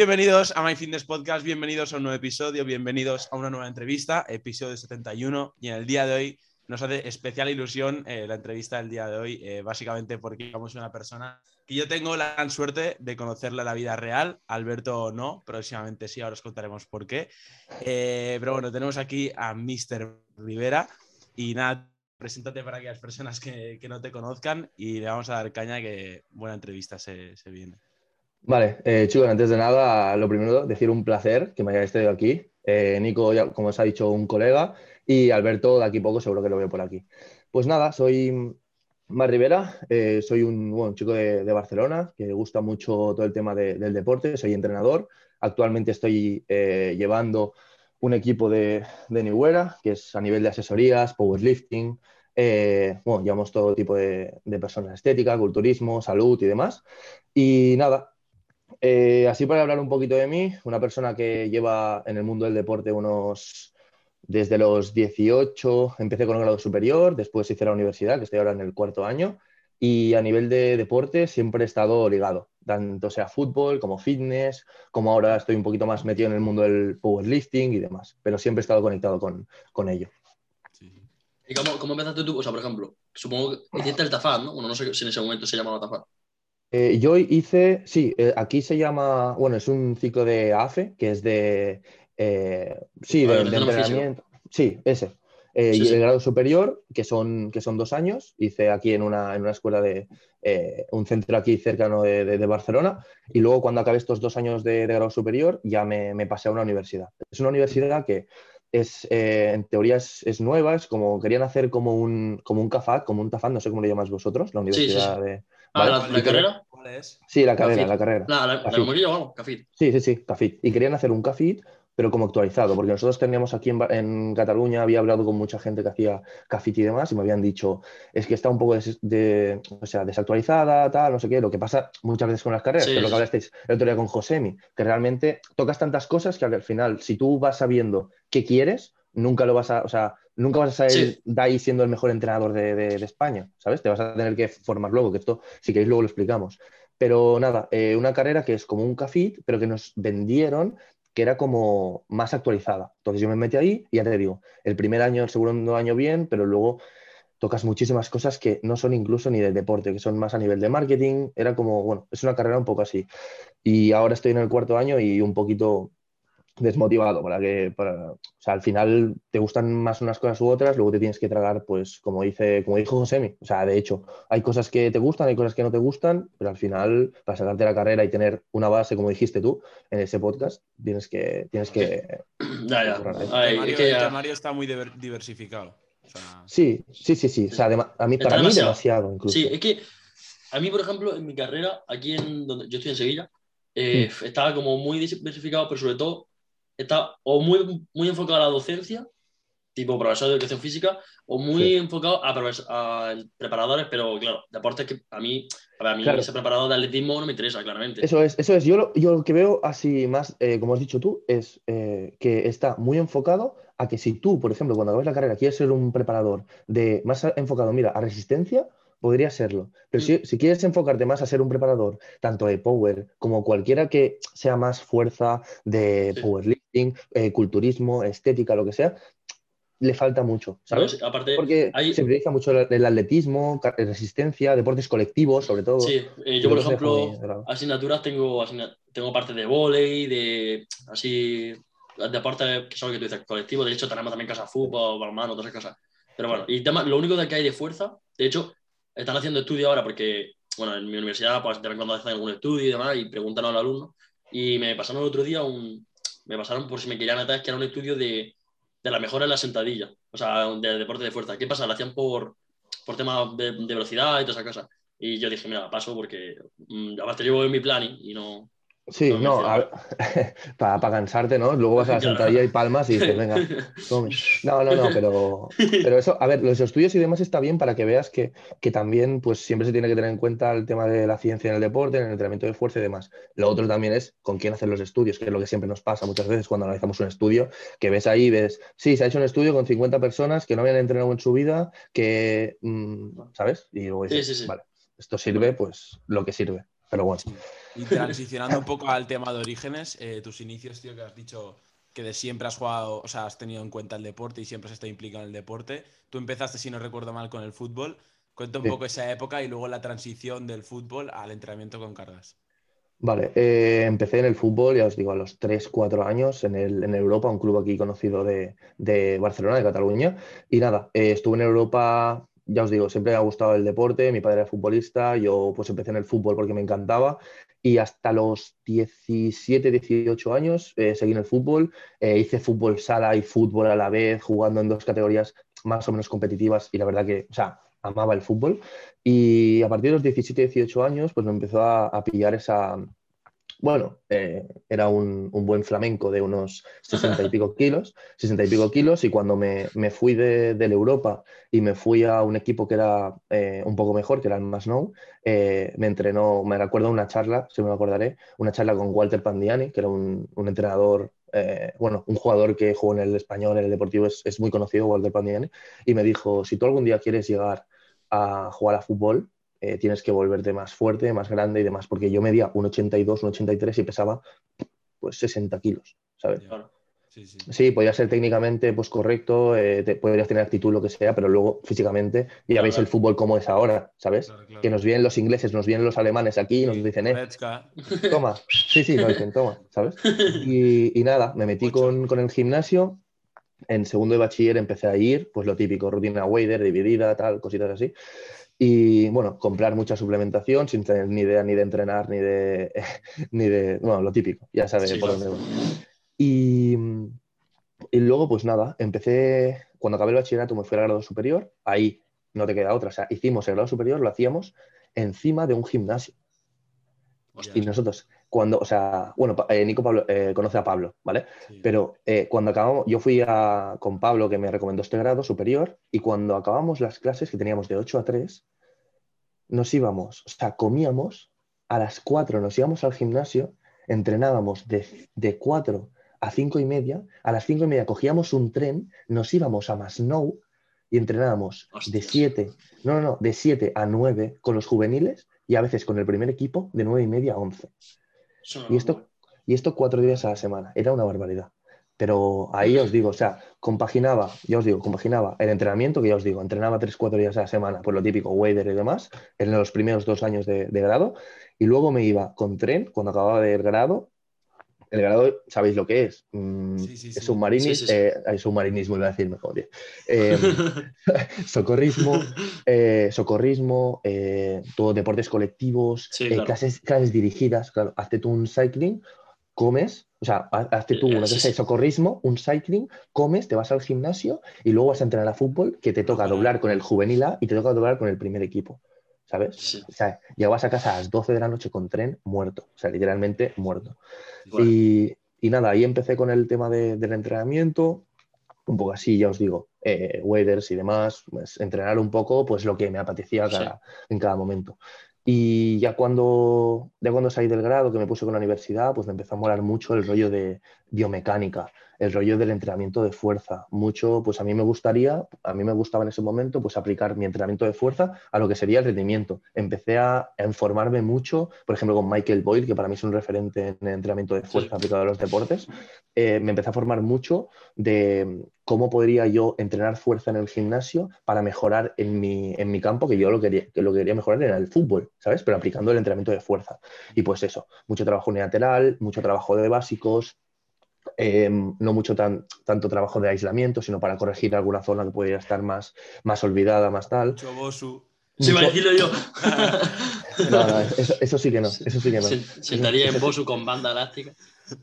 Bienvenidos a My Fitness Podcast, bienvenidos a un nuevo episodio, bienvenidos a una nueva entrevista, episodio 71. Y en el día de hoy nos hace especial ilusión eh, la entrevista del día de hoy, eh, básicamente porque vamos a una persona que yo tengo la gran suerte de conocerla en la vida real, Alberto no, próximamente sí, ahora os contaremos por qué. Eh, pero bueno, tenemos aquí a Mr. Rivera y nada, preséntate para aquellas personas que, no te conozcan y le vamos a dar caña que buena entrevista se viene. Vale, eh, chicos, antes de nada, lo primero, decir un placer que me hayáis traído aquí. Eh, Nico, ya, como os ha dicho, un colega, y Alberto, de aquí poco, seguro que lo veo por aquí. Pues nada, soy Mar Rivera, eh, soy un bueno, chico de, Barcelona que gusta mucho todo el tema de, del deporte, soy entrenador. Actualmente estoy eh, llevando un equipo de, de New Era, que es a nivel de asesorías, powerlifting, eh, bueno, llevamos todo tipo de, personas, estética, culturismo, salud y demás. Y nada, eh, así para hablar un poquito de mí, una persona que lleva en el mundo del deporte unos, desde los 18, empecé con el grado superior, después hice la universidad, que estoy ahora en el cuarto año, y a nivel de deporte siempre he estado ligado, tanto sea fútbol como fitness, como ahora estoy un poquito más metido en el mundo del powerlifting y demás, pero siempre he estado conectado con, con ello. ¿Y cómo, cómo, empezaste tú? O sea, por ejemplo, supongo que hiciste el Tafad, ¿no? Bueno, no sé si en ese momento se llamaba Tafad. Eh, yo hice, sí, eh, aquí se llama, bueno, es un ciclo de AFE, que es de, eh, sí, de, de entrenamiento. Sí, ese. Sí, y el grado superior, que son, que son dos años, hice aquí en una, en una escuela de un centro aquí cercano de, de, de, Barcelona. Y luego, cuando acabé estos dos años de, grado superior, ya me, me, pasé a una universidad. Es una universidad que es, eh, en teoría es, es, nueva, es como querían hacer como un, como un CAFAT, como un TAFAT, no sé cómo le llamáis vosotros, la universidad de. Ah, ¿vale? ¿la, la carrera? ¿Cuál es? Sí, la carrera, la carrera. La, la, la Cafit. Sí, sí, sí, Cafit. Y querían hacer un Cafit, pero como actualizado, porque nosotros teníamos aquí en, en, Cataluña, había hablado con mucha gente que hacía Cafit y demás, y me habían dicho, es que está un poco des, de, o sea, desactualizada, tal, no sé qué, lo que pasa muchas veces con las carreras, sí, que es lo que hablasteis el otro día con Josemi, que realmente tocas tantas cosas que al final, si tú vas sabiendo qué quieres, nunca lo vas a, o sea, nunca vas a salir sí. de ahí siendo el mejor entrenador de, de, de, España, ¿sabes? Te vas a tener que formar luego, que esto, si queréis, luego lo explicamos. Pero nada, eh, una carrera que es como un cafit, pero que nos vendieron que era como más actualizada. Entonces yo me metí ahí y ya te digo, el primer año, el segundo año bien, pero luego tocas muchísimas cosas que no son incluso ni del deporte, que son más a nivel de marketing. Era como, bueno, es una carrera un poco así. Y ahora estoy en el cuarto año y un poquito desmotivado para que para, o sea, al final te gustan más unas cosas u otras, luego te tienes que tragar, pues como dice, como dijo Josemi, o sea, de hecho, hay cosas que te gustan, hay cosas que no te gustan, pero al final, para sacarte la carrera y tener una base, como dijiste tú, en ese podcast, tienes que, tienes que. Ya, ya. Ay, el, temario, que ya... el temario está muy diversificado. O sea... Sí, sí, sí, sí. O sea, a mí, para demasiado. mí demasiado, incluso. Sí, es que a mí, por ejemplo, en mi carrera, aquí en donde yo estoy en Sevilla, eh, mm. estaba como muy diversificado, pero sobre todo está o muy, muy enfocado a la docencia, tipo profesor de educación física, o muy sí. enfocado a, a, preparadores, pero claro, deportes que a mí, a, ver, a mí claro. ese preparador de atletismo no me interesa, claramente. Eso es, eso es. Yo lo, yo lo que veo así más, eh, como has dicho tú, es eh, que está muy enfocado a que si tú, por ejemplo, cuando acabas la carrera quieres ser un preparador de más enfocado, mira, a resistencia, podría serlo. Pero si, si, quieres enfocarte más a ser un preparador, tanto de power como cualquiera que sea más fuerza de sí. Powerlifting, eh, culturismo, estética, lo que sea, le falta mucho, ¿sabes? Aparte, Porque hay... se prioriza mucho el atletismo, resistencia, deportes colectivos, sobre todo. Sí, eh, yo, por ejemplo, asignaturas tengo, tengo parte de volei, de así, deportes que son que tú dices, colectivos. De hecho, tenemos también casa fútbol, balonmano, todas esas cosas. Pero bueno, y tema, lo único de que hay de fuerza, de hecho, están haciendo estudio ahora porque, bueno, en mi universidad, pues de vez en cuando hacen algún estudio y demás, y preguntan a los alumnos. Y me pasaron el otro día un. Me pasaron por si me querían atar, que era un estudio de, de la mejora en la sentadilla, o sea, de deporte de fuerza. ¿Qué pasa? Lo hacían por, por temas de, velocidad y todas esas cosas. Y yo dije, mira, paso porque mmm, aparte llevo en mi plan y no. Sí, no, para cansarte, ¿no? Luego vas a la sentadilla y palmas y dices, venga. No, no, no, pero, pero eso, a ver, los estudios y demás está bien para que veas que, que, también, pues siempre se tiene que tener en cuenta el tema de la ciencia en el deporte, en el entrenamiento de fuerza y demás. Lo otro también es con quién hacer los estudios, que es lo que siempre nos pasa muchas veces cuando analizamos un estudio, que ves ahí, ves, sí, se ha hecho un estudio con 50 personas que no habían entrenado en su vida, que, mm, ¿sabes? Y luego dices, sí, sí, sí. vale, esto sirve, pues lo que sirve. Pero bueno. Y transicionando un poco al tema de orígenes, eh, tus inicios, tío, que has dicho que de siempre has jugado, o sea, has tenido en cuenta el deporte y siempre has estado implicado en el deporte. Tú empezaste, si no recuerdo mal, con el fútbol. Cuenta un poco esa época y luego la transición del fútbol al entrenamiento con cargas. Vale, eh, empecé en el fútbol, ya os digo, a los 3, 4 años en, el, en Europa, un club aquí conocido de, de Barcelona, de Cataluña. Y nada, eh, estuve en Europa ya os digo, siempre me ha gustado el deporte, mi padre era futbolista, yo pues empecé en el fútbol porque me encantaba y hasta los 17, 18 años eh, seguí en el fútbol, eh, hice fútbol sala y fútbol a la vez, jugando en dos categorías más o menos competitivas y la verdad que, o sea, amaba el fútbol. Y a partir de los 17, 18 años pues me empezó a pillar esa, bueno, eh, era un, buen flamenco de unos 60 y pico kilos, 60 y pico kilos, y cuando me, fui de, Europa y me fui a un equipo que era eh, un poco mejor, que era el Masnou, eh, me entrenó, me recuerdo una charla, si me acordaré, una charla con Walter Pandiani, que era un, entrenador bueno, un jugador que jugó en el español, en el deportivo, es, es, muy conocido, Walter Pandiani, y me dijo, si tú algún día quieres llegar a jugar a fútbol, eh, tienes que volverte más fuerte, más grande y demás, porque yo medía un 82, un 83 y pesaba pues 60 kilos, ¿sabes? Sí, sí. sí, podía ser técnicamente pues correcto, eh, podrías tener actitud, lo que sea, pero luego físicamente ya veis el fútbol como es ahora, ¿sabes? Que nos vienen los ingleses, nos vienen los alemanes aquí y nos dicen, eh, toma, sí, sí, nos dicen, toma, ¿sabes? Y, nada, me metí con, con, el gimnasio, en segundo de bachiller empecé a ir, pues lo típico, rutina wader, dividida, tal, cositas así. Y bueno, comprar mucha suplementación sin tener ni idea ni de entrenar, ni de, ni de bueno, lo típico, ya sabes por dónde Y, y, luego, pues nada, empecé, cuando acabé el bachillerato me fui al grado superior, ahí no te queda otra, o sea, hicimos el grado superior, lo hacíamos encima de un gimnasio. Y nosotros, cuando, o sea, bueno, eh, Nico Pablo, eh, conoce a Pablo, ¿vale? Pero eh, cuando acabamos, yo fui a, con Pablo que me recomendó este grado superior y cuando acabamos las clases que teníamos de 8 a 3, nos íbamos, o sea, comíamos, a las 4 nos íbamos al gimnasio, entrenábamos de, de 4 a 5 y media, a las 5 y media cogíamos un tren, nos íbamos a Masnou y entrenábamos de 7, no, no, no, de 7 a 9 con los juveniles y a veces con el primer equipo de 9 y media a 11. Y esto, y esto cuatro días a la semana, era una barbaridad. Pero ahí os digo, o sea, compaginaba, ya os digo, compaginaba el entrenamiento, que ya os digo, entrenaba tres, cuatro días a la semana, por lo típico, wader y demás, en los primeros dos años de, grado, y luego me iba con tren, cuando acababa del grado, el grado, ¿sabéis lo que es? Mm, es submarinismo, eh, submarinismo, iba a decir mejor. Eh, socorrismo, eh, socorrismo todo deportes colectivos, clases, clases, dirigidas, claro, hazte tú un cycling, comes, o sea, hazte tú una clase de socorrismo, un cycling, comes, te vas al gimnasio y luego vas a entrenar a fútbol, que te toca doblar con el juvenil A y te toca doblar con el primer equipo. ¿Sabes? O sea, llegabas a casa a las 12 de la noche con tren muerto, o sea, literalmente muerto. Y, nada, ahí empecé con el tema del entrenamiento, un poco así, ya os digo, eh, waders y demás, pues, entrenar un poco, pues lo que me apetecía en cada momento. Y ya cuando, ya cuando salí del grado, que me puse con la universidad, pues me empezó a molar mucho el rollo de biomecánica, el rollo del entrenamiento de fuerza. Mucho, pues a mí me gustaría, a mí me gustaba en ese momento, pues aplicar mi entrenamiento de fuerza a lo que sería el rendimiento. Empecé a, informarme mucho, por ejemplo, con Michael Boyd, que para mí es un referente en el entrenamiento de fuerza aplicado a los deportes. Eh, me empecé a formar mucho de cómo podría yo entrenar fuerza en el gimnasio para mejorar en mi, en mi campo, que yo lo, quería, que lo quería mejorar era el fútbol, ¿sabes? Pero aplicando el entrenamiento de fuerza. Y pues eso, mucho trabajo unilateral, mucho trabajo de básicos, Em, no mucho tan, tanto trabajo de aislamiento, sino para corregir alguna zona que pudiera estar más, más olvidada, más tal. Mucho bosu. Sí, a decirlo yo. no, no, eso, sí que no. Eso sí que no. Sentaría en Bosu con banda elástica.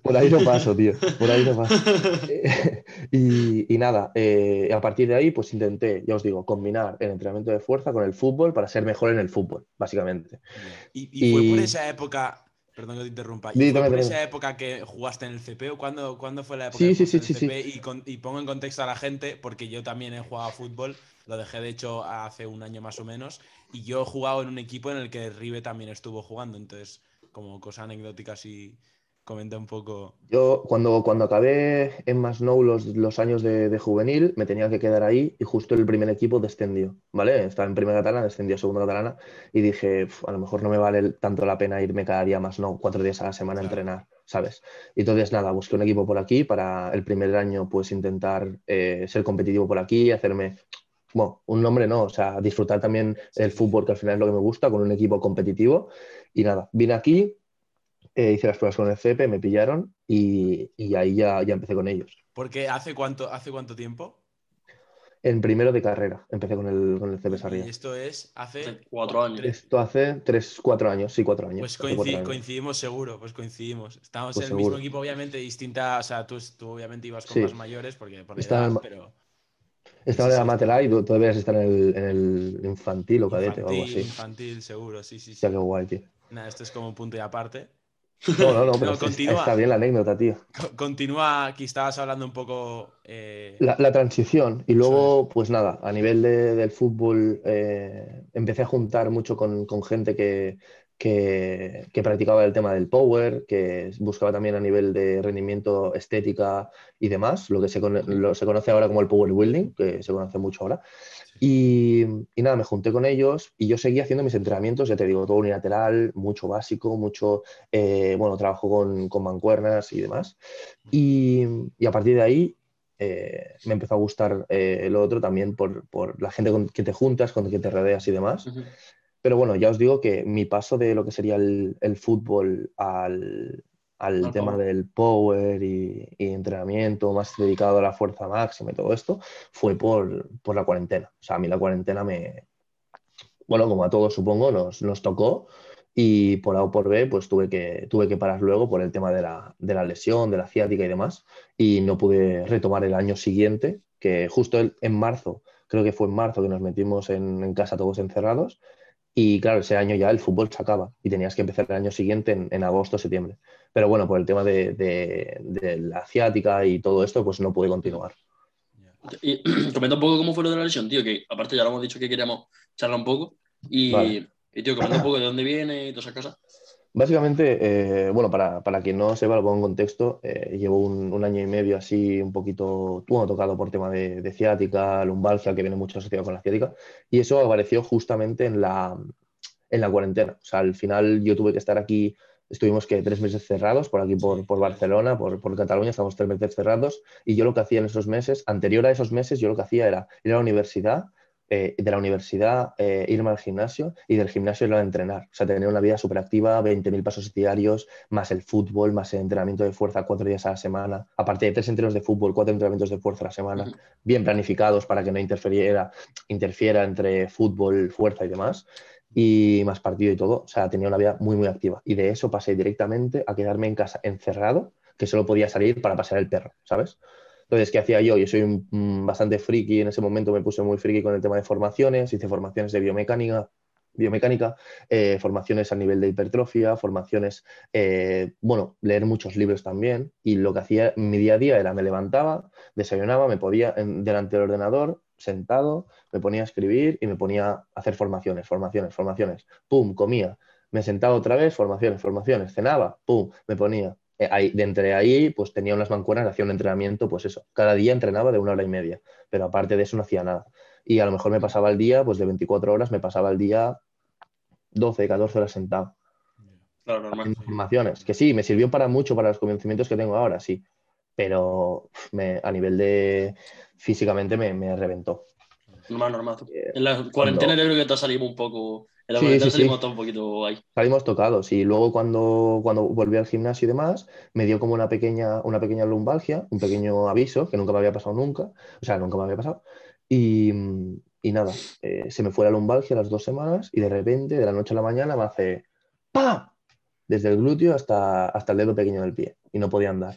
Por ahí no paso, tío. Por ahí no paso. y, y, nada, eh, a partir de ahí, pues intenté, ya os digo, combinar el entrenamiento de fuerza con el fútbol para ser mejor en el fútbol, básicamente. ¿Y, y fue por esa época Perdón que te interrumpa. ¿Y fue por esa época que jugaste en el CP o cuándo, fue la época sí, sí, sí, CP? Y, y, pongo en contexto a la gente, porque yo también he jugado a fútbol, lo dejé de hecho hace un año más o menos, y yo he jugado en un equipo en el que Rive también estuvo jugando, entonces como cosa anecdótica y Comenta un poco. Yo, cuando, cuando acabé en Masnou los, los años de, juvenil, me tenía que quedar ahí y justo el primer equipo descendió, ¿vale? Estaba en primera catalana, descendió a segunda catalana y dije, a lo mejor no me vale tanto la pena irme cada día más, no, cuatro días a la semana a entrenar, ¿sabes? Y entonces, nada, busqué un equipo por aquí para el primer año, pues intentar eh, ser competitivo por aquí, hacerme bueno, un nombre no, o sea, disfrutar también el fútbol, que al final es lo que me gusta, con un equipo competitivo. Y nada, vine aquí, eh, hice las pruebas con el CP, me pillaron y, ahí ya, ya, empecé con ellos. Porque hace cuánto, hace cuánto tiempo? En primero de carrera, empecé con el, con el Sarria. Y esto es hace cuatro años. Esto hace tres, cuatro años, sí, cuatro años. Pues coincidimos seguro, pues coincidimos. Estamos pues en el mismo equipo, obviamente, distinta, o sea, tú, tú obviamente ibas con más mayores, porque por edad, pero... Estaba en la Matela y tú debías estar en el, en el, infantil o cadete o algo así. Infantil, seguro, sí, sí. sí. Ya, qué guay, tío. Nada, esto es como un punto y aparte. No, no, no, pero está bien la anécdota, tío. Continúa, aquí estabas hablando un poco... Eh, la, transición y luego, pues nada, a nivel del fútbol eh, empecé a juntar mucho con, gente que, que, practicaba el tema del power, que buscaba también a nivel de rendimiento, estética y demás, lo que se, se conoce ahora como el power building, que se conoce mucho ahora. Y, nada, me junté con ellos y yo seguía haciendo mis entrenamientos, ya te digo, todo unilateral, mucho básico, mucho, eh, bueno, trabajo con, con, mancuernas y demás. Y, y, a partir de ahí eh, me empezó a gustar eh, lo otro también por, por, la gente con que te juntas, con que te rodeas y demás. Pero bueno, ya os digo que mi paso de lo que sería el, el fútbol al, al tema del power y, entrenamiento más dedicado a la fuerza máxima y todo esto, fue por, la cuarentena. O sea, a mí la cuarentena me, bueno, como a todos supongo, nos, nos tocó y por A o por B, pues tuve que, tuve que parar luego por el tema de la, lesión, de la ciática y demás, y no pude retomar el año siguiente, que justo en marzo, creo que fue en marzo que nos metimos en, en casa todos encerrados, y claro, ese año ya el fútbol se acaba y tenías que empezar el año siguiente en, en agosto, septiembre. Pero bueno, por el tema de, de, la asiática y todo esto, pues no pude continuar. Y comenta un poco cómo fue lo de la lesión, tío, que aparte ya lo hemos dicho que queríamos charlar un poco. Y, y tío, comenta un poco de dónde viene y todas esas cosas. Básicamente, eh, bueno, para, para, quien no sepa, lo pongo en contexto, eh, llevo un, año y medio así un poquito, bueno, tocado por tema de, ciática, lumbalgia, que viene mucho asociado con la ciática, y eso apareció justamente en la, en la cuarentena. O sea, al final yo tuve que estar aquí, estuvimos que tres meses cerrados por aquí, por, por Barcelona, por, por, Cataluña, estamos tres meses cerrados, y yo lo que hacía en esos meses, anterior a esos meses, yo lo que hacía era ir a la universidad, eh, de la universidad eh, irme al gimnasio y del gimnasio ir a entrenar. O sea, tener una vida súper activa, 20.000 pasos diarios, más el fútbol, más el entrenamiento de fuerza cuatro días a la semana, aparte de tres entrenos de fútbol, cuatro entrenamientos de fuerza a la semana, bien planificados para que no interferiera, interfiera entre fútbol, fuerza y demás. Y más partido y todo. O sea, tenía una vida muy, muy activa. Y de eso pasé directamente a quedarme en casa encerrado, que solo podía salir para pasear el perro, ¿sabes? Entonces, ¿qué hacía yo? Yo soy bastante friki, en ese momento me puse muy friki con el tema de formaciones, hice formaciones de biomecánica, biomecánica, eh, formaciones a nivel de hipertrofia, formaciones, eh, bueno, leer muchos libros también. Y lo que hacía mi día a día era me levantaba, desayunaba, me podía delante del ordenador, sentado, me ponía a escribir y me ponía a hacer formaciones, formaciones, formaciones. Pum, comía, me sentaba otra vez, formaciones, formaciones, cenaba, pum, me ponía ahí, de entre ahí, pues tenía unas mancuernas, hacía un entrenamiento, pues eso, cada día entrenaba de una hora y media, pero aparte de eso no hacía nada. Y a lo mejor me pasaba el día, pues de 24 horas, me pasaba el día 12, 14 horas sentado. Claro, normal. Informaciones, que sí, me sirvió para mucho, para los conocimientos que tengo ahora, sí, pero a nivel de físicamente me, reventó. Normal, normal. Eh, en la cuarentena creo que te salimos un poco sí, sí, salimos un poquito ahí. Salimos tocados y luego cuando, cuando volví al gimnasio y demás, me dio como una pequeña, una pequeña lumbalgia, un pequeño aviso que nunca me había pasado nunca, o sea, nunca me había pasado. Y, y nada, eh, se me fue la lumbalgia las dos semanas y de repente, de la noche a la mañana, me hace ¡pa! Desde el glúteo hasta, hasta el dedo pequeño del pie y no podía andar.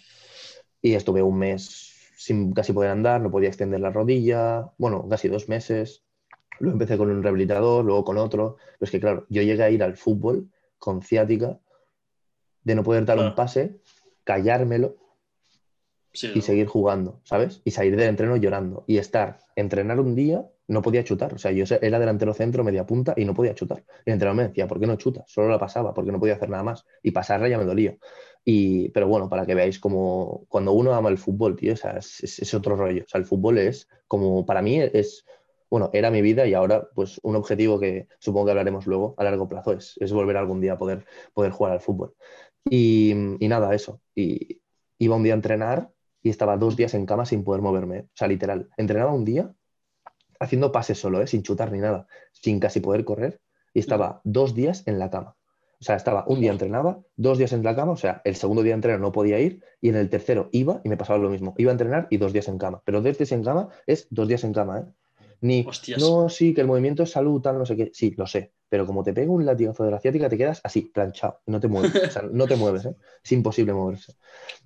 Y estuve un mes sin casi poder andar, no podía extender la rodilla, bueno, casi dos meses, Luego empecé con un rehabilitador, luego con otro. Pero es que, claro, yo llegué a ir al fútbol con ciática de no poder dar un pase, callármelo y seguir jugando, ¿sabes? Y salir del entreno llorando y estar, entrenar un día, no podía chutar. O sea, yo era delantero centro, media punta y no podía chutar. Y el entrenador me decía, ¿por qué no chutas? Solo la pasaba, porque no podía hacer nada más. Y pasarla ya me dolía. Y, pero bueno, para que veáis como cuando uno ama el fútbol, tío, o sea, es, otro rollo. O sea, el fútbol es como, para mí es, bueno, era mi vida y ahora pues un objetivo que supongo que hablaremos luego a largo plazo es, es volver algún día a poder, poder jugar al fútbol. Y, y nada, eso. Y iba un día a entrenar y estaba dos días en cama sin poder moverme. O sea, literal. Entrenaba un día haciendo pases solo, ¿eh? sin chutar ni nada, sin casi poder correr, y estaba dos días en la cama. O sea, estaba un día entrenaba, dos días en la cama, o sea, el segundo día de entreno no podía ir, y en el tercero iba y me pasaba lo mismo. Iba a entrenar y dos días en cama. Pero dos días en cama es dos días en cama, ¿eh? Ni, no, sí, que el movimiento es salud, tal, no sé qué. Sí, lo sé. Pero como te pega un latigazo de la ciática, te quedas así, planchado. No te mueves. o sea, no te mueves, ¿eh? Es imposible moverse.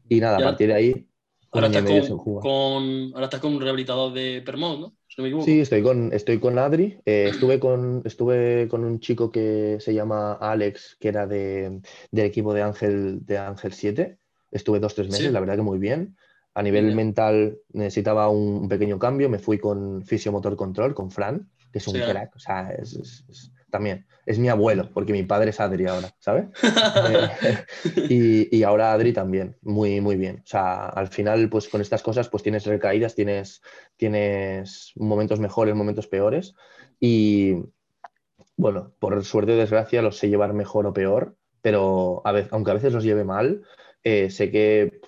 Y nada, a partir de ahí Ahora estás con, ahora estás con un rehabilitador de Permont, ¿no? sí, estoy con, estoy con Adri. Eh, estuve, con, estuve con un chico que se llama Alex, que era de, del equipo de Ángel, de Ángel 7. Estuve dos, tres meses, la verdad que muy bien. A nivel mental necesitaba un, pequeño cambio. Me fui con Fisiomotor Control, con Fran, que es un crack. O sea, es también. Es mi abuelo, porque mi padre es Adri ahora, ¿sabes? y, ahora Adri también, muy, muy bien. O sea, al final, pues con estas cosas, pues tienes recaídas, tienes, tienes momentos mejores, momentos peores. Y bueno, por suerte o desgracia, los sé llevar mejor o peor, pero a veces, aunque a veces los lleve mal, eh, sé que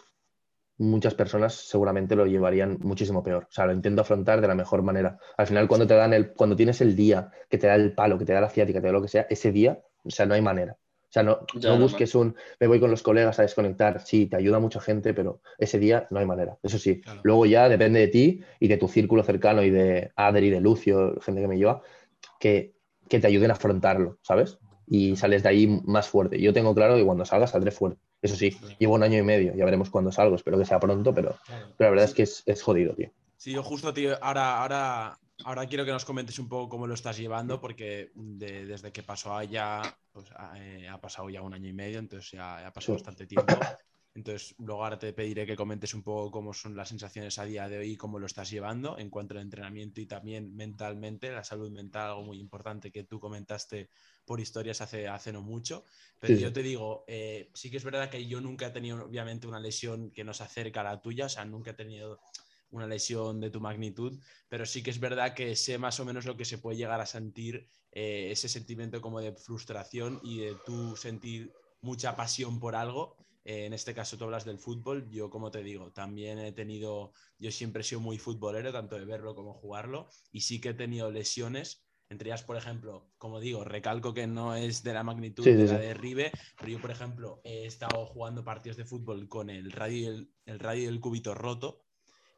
muchas personas seguramente lo llevarían muchísimo peor. O sea, lo intento afrontar de la mejor manera. Al final, cuando te dan el, cuando tienes el día que te da el palo, que te da la ciática, que te da lo que sea, ese día, o sea, no hay manera. O sea, no, no busques un, me voy con los colegas a desconectar. Sí, te ayuda mucha gente, pero ese día no hay manera. Eso sí. Luego ya depende de ti y de tu círculo cercano y de Adri, de Lucio, gente que me lleva, que, que te ayuden a afrontarlo, ¿sabes? Y sales de ahí más fuerte. Yo tengo claro que cuando salga saldré fuerte. Eso sí, llevo un año y medio, ya veremos cuándo salgo, espero que sea pronto, pero, la verdad es que es, jodido, tío. Sí, yo justo, tío, ahora, ahora, ahora quiero que nos comentes un poco cómo lo estás llevando, porque desde que pasó allá, pues eh, ha pasado ya un año y medio, entonces ya ha pasado bastante tiempo. Entonces, luego ahora te pediré que comentes un poco cómo son las sensaciones a día de hoy y cómo lo estás llevando en cuanto al entrenamiento y también mentalmente, la salud mental, algo muy importante que tú comentaste por historias hace, hace no mucho. Pero yo te digo, eh, sí que es verdad que yo nunca he tenido, obviamente, una lesión que nos acerca a la tuya, o sea, nunca he tenido una lesión de tu magnitud, pero sí que es verdad que sé más o menos lo que se puede llegar a sentir, eh, ese sentimiento como de frustración y de tú sentir mucha pasión por algo en este caso tú hablas del fútbol, yo como te digo, también he tenido, yo siempre he sido muy futbolero, tanto de verlo como jugarlo, y sí que he tenido lesiones, entre ellas, por ejemplo, como digo, recalco que no es de la magnitud de la de Ribe, pero yo, por ejemplo, he estado jugando partidos de fútbol con el radio el, el radio del cúbito roto,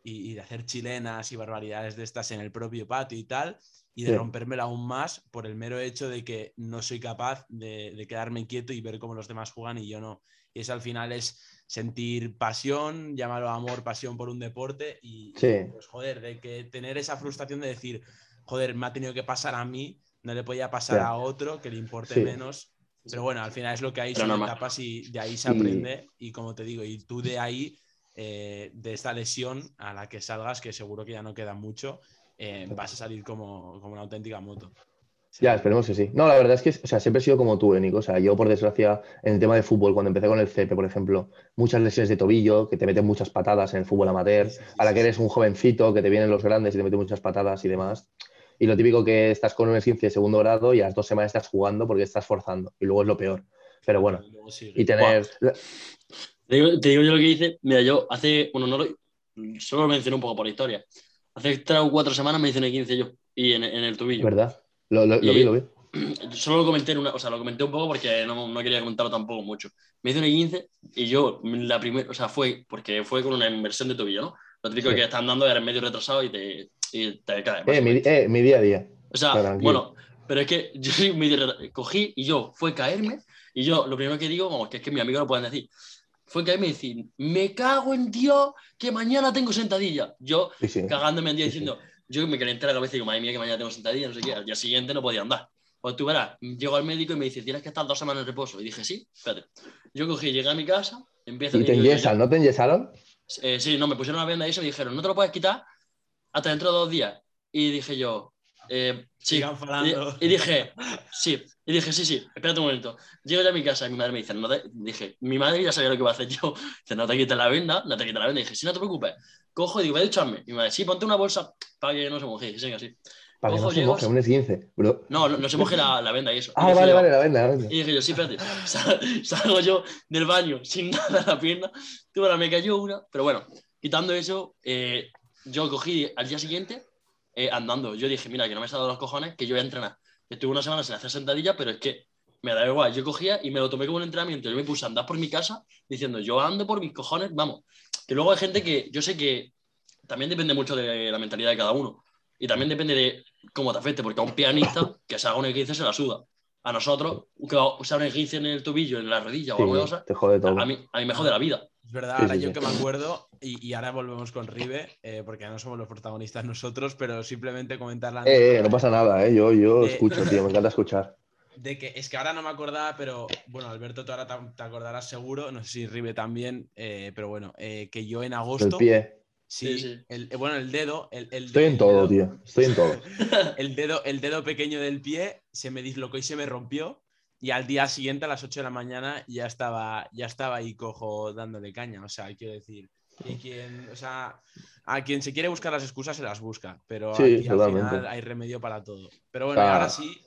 y, de hacer chilenas y barbaridades de estas en el propio patio y tal, y de rompérmela aún más por el mero hecho de que no soy capaz de, de, quedarme quieto y ver cómo los demás juegan y yo no. Y eso al final es sentir pasión, llamarlo amor, pasión por un deporte y, pues joder, de que tener esa frustración de decir, joder, me ha tenido que pasar a mí, no le podía pasar a otro que le importe menos. Pero bueno, al final es lo que hay, son etapas y de ahí se aprende. Y como te digo, y tú de ahí, eh, de esta lesión a la que salgas, que seguro que ya no queda mucho, eh, vas a salir como, como una auténtica moto. Ya, esperemos que sí. No, la verdad es que o sea, siempre he sido como tú, Nico. O sea, yo, por desgracia, en el tema de fútbol, cuando empecé con el CP, por ejemplo, muchas lesiones de tobillo, que te meten muchas patadas en el fútbol amateur, a la que eres un jovencito, que te vienen los grandes y te meten muchas patadas y demás. Y lo típico que estás con un esguince de segundo grado y a las dos semanas estás jugando porque estás forzando. Y luego es lo peor. Pero bueno, y tener. Te digo, te digo, yo lo que hice. Mira, yo hace. Bueno, no lo. Solo lo mencioné un poco por la historia. Hace tres o cuatro semanas me hice un 15 yo. Y en, en el tobillo. ¿Verdad? Lo, vi, lo vi. Solo lo comenté, una, o sea, lo comenté un poco porque no, no, quería comentarlo tampoco mucho. Me hice un 15 y yo, la primera, o sea, fue porque fue con una inversión de tobillo, ¿no? Lo típico que están dando eres medio retrasado y te, y te cae. Eh, mi, eh, mi, día a día. O sea, bueno, pero es que yo soy cogí y yo fue caerme y yo lo primero que digo, como que es que mi amigo lo pueden decir, fue caerme y decir, me cago en Dios que mañana tengo sentadilla. Yo cagándome en día diciendo, yo me calenté la cabeza y digo, madre mía, que mañana tengo sentadilla, no sé qué. Al día siguiente no podía andar. Pues tú verás, llego al médico y me dice, tienes que estar dos semanas en reposo. Y dije, sí, espérate. Yo cogí, llegué a mi casa, empiezo... ¿Y te enyesan? ¿No te enyesaron? Eh, sí, no, me pusieron una venda y eso me dijeron, no te lo puedes quitar hasta dentro de dos días. Y dije yo, eh, sí. Y, y, dije, sí. Y dije, sí, sí, espérate un momento. Llego ya a mi casa y mi madre me dice, no te... dije, mi madre ya sabía lo que iba a hacer yo. Dice, no te quites la venda, no te quites la venda. Y dije, sí, no te preocupes. Cojo y digo, voy a ducharme. Y mi madre, sí, ponte una bolsa para que no se moje. Y así. Para que no se moje, un esguince, bro. No, no, se moje la, la, venda y eso. Ah, vale, vale, la venda, la venda. Y dije yo, sí, espérate. salgo yo del baño sin nada en la pierna. Tú, ahora me cayó una. Pero bueno, quitando eso, eh, yo cogí al día siguiente eh, andando. Yo dije, mira, que no me he dado los cojones, que yo voy a entrenar. Estuve una semana sin hacer sentadilla, pero es que me da igual. Yo cogía y me lo tomé como un entrenamiento. Yo me puse a andar por mi casa diciendo, yo ando por mis cojones, vamos. Que luego hay gente que yo sé que también depende mucho de la mentalidad de cada uno. Y también depende de cómo te afecte, porque a un pianista que se haga un equince se la suda. A nosotros, que sea un equince en el tobillo, en la rodilla o algo cosa, A, mí, a mí me jode la vida. Es verdad, ahora yo que me acuerdo, y, ahora volvemos con Rive, eh, porque ya no somos los protagonistas nosotros, pero simplemente comentarla. Eh, no pasa nada, eh, yo, yo escucho, tío, me encanta escuchar. De que es que ahora no me acordaba, pero bueno, Alberto, tú ahora te, acordarás seguro, no sé si Rive también, eh, pero bueno, que yo en agosto. El pie. Sí, El, bueno, el dedo. El, Estoy en todo, tío. Estoy en todo. el, dedo, el dedo pequeño del pie se me dislocó y se me rompió. Y al día siguiente, a las 8 de la mañana, ya estaba, ya estaba ahí cojo dándole caña. O sea, quiero decir. Y quien, o sea, a quien se quiere buscar las excusas se las busca. Pero al final hay remedio para todo. Pero bueno, ahora sí.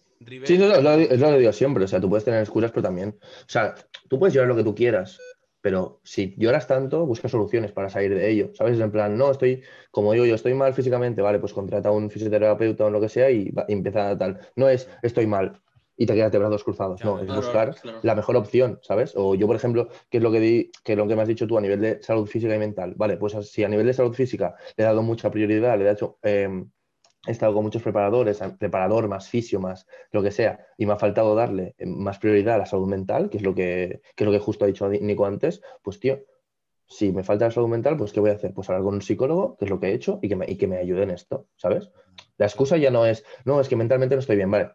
Sí, es lo, es lo que digo siempre. O sea, tú puedes tener excusas, pero también. O sea, tú puedes llevar lo que tú quieras pero si lloras tanto, busca soluciones para salir de ello, ¿sabes? En plan, no, estoy, como digo yo, estoy mal físicamente, vale, pues contrata a un fisioterapeuta o lo que sea y, empieza a tal. No es, estoy mal y te quedas de brazos cruzados, no, es buscar la mejor opción, ¿sabes? O yo, por ejemplo, ¿qué es lo que, di, que lo que me has dicho tú a nivel de salud física y mental? Vale, pues si a nivel de salud física le he dado mucha prioridad, le he hecho... Em, he estado con muchos preparadores, preparador más fisio, más lo que sea, y me ha faltado darle eh, más prioridad a la salud mental, que es lo que, que, es lo que justo ha dicho Nico antes, pues tío, si me falta la salud mental, pues ¿qué voy a hacer? Pues hablar con un psicólogo, que es lo que he hecho, y que me, y que me ayude en esto, ¿sabes? La excusa ya no es, no, es que mentalmente no estoy bien, vale.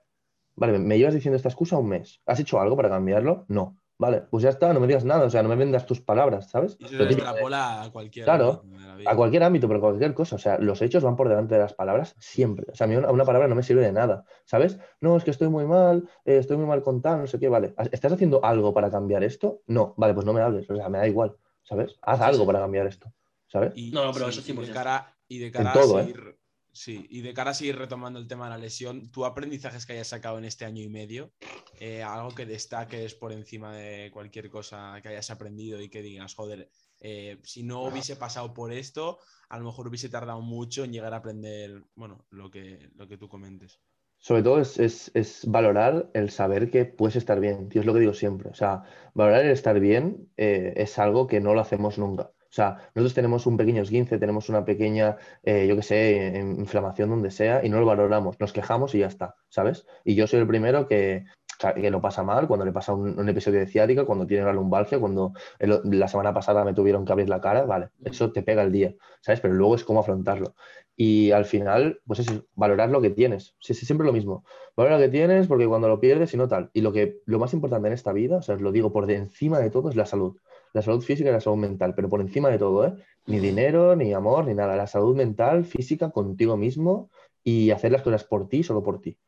Vale, me llevas diciendo esta excusa un mes. ¿Has hecho algo para cambiarlo? No. Vale, pues ya está, no me digas nada, o sea, no me vendas tus palabras, ¿sabes? Y se extrapola a cualquier Claro, a cualquier ámbito, pero cualquier cosa, o sea, los hechos van por delante de las palabras siempre. O sea, a mí una, palabra no me sirve de nada, ¿sabes? No, es que estoy muy mal, eh, estoy muy mal con tal, no sé qué, vale. ¿Estás haciendo algo para cambiar esto? No, vale, pues no me hables, o sea, me da igual, ¿sabes? Haz algo para cambiar esto, ¿sabes? no, no, pero eso sí, de cara, y de cara a ¿eh? seguir, Sí, y de cara a seguir retomando el tema de la lesión, ¿tu aprendizajes que hayas sacado en este año y medio? Eh, algo que destaques por encima de cualquier cosa que hayas aprendido y que digas, joder, eh, si no hubiese pasado por esto, a lo mejor hubiese tardado mucho en llegar a aprender, bueno, lo que, lo que tú comentes. Sobre todo es, valorar el saber que puedes estar bien, tío, es lo que digo siempre. O sea, valorar el estar bien eh, es algo que no lo hacemos nunca. O sea, nosotros tenemos un pequeño esguince, tenemos una pequeña, eh, yo qué sé, inflamación donde sea y no lo valoramos, nos quejamos y ya está, ¿sabes? Y yo soy el primero que, que lo pasa mal, cuando le pasa un, episodio de ciática, cuando tiene la lumbalgia, cuando la semana pasada me tuvieron que abrir la cara, vale, eso te pega el día, ¿sabes? Pero luego es cómo afrontarlo. Y al final, pues es valorar lo que tienes. Sí, es siempre lo mismo. Valora lo que tienes porque cuando lo pierdes y no tal. Y lo, que, lo más importante en esta vida, o sea, os lo digo por de encima de todo, es la salud la salud física y la salud mental, pero por encima de todo, ¿eh? Ni dinero, ni amor, ni nada. La salud mental, física, contigo mismo y hacer las cosas por ti, solo por ti.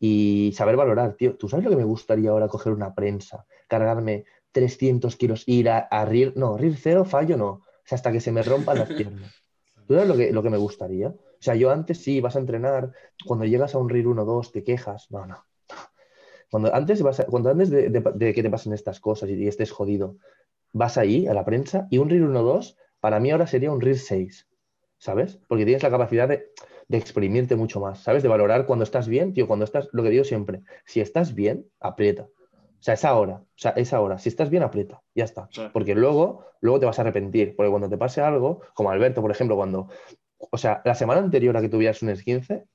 Y saber valorar, tío. ¿Tú sabes lo que me gustaría ahora coger una prensa, cargarme 300 kilos, ir a, rir? No, rir cero, fallo no. O sea, hasta que se me rompan las piernas. ¿Tú sabes lo que, lo que me gustaría? O sea, yo antes sí, vas a entrenar, cuando llegas a un RIR 1, 2, te quejas. No, no. Cuando antes, vas cuando antes de, que te pasen estas cosas y estés jodido, vas ahí a la prensa y un RIR 1-2 para mí ahora sería un RIR 6, ¿sabes? Porque tienes la capacidad de, exprimirte mucho más, ¿sabes? De valorar cuando estás bien, tío, cuando estás, lo que digo siempre, si estás bien, aprieta. O sea, es ahora, o sea, es ahora. Si estás bien, aprieta, ya está. Porque luego, luego te vas a arrepentir. Porque cuando te pase algo, como Alberto, por ejemplo, cuando, o sea, la semana anterior a que tuvieras un S15,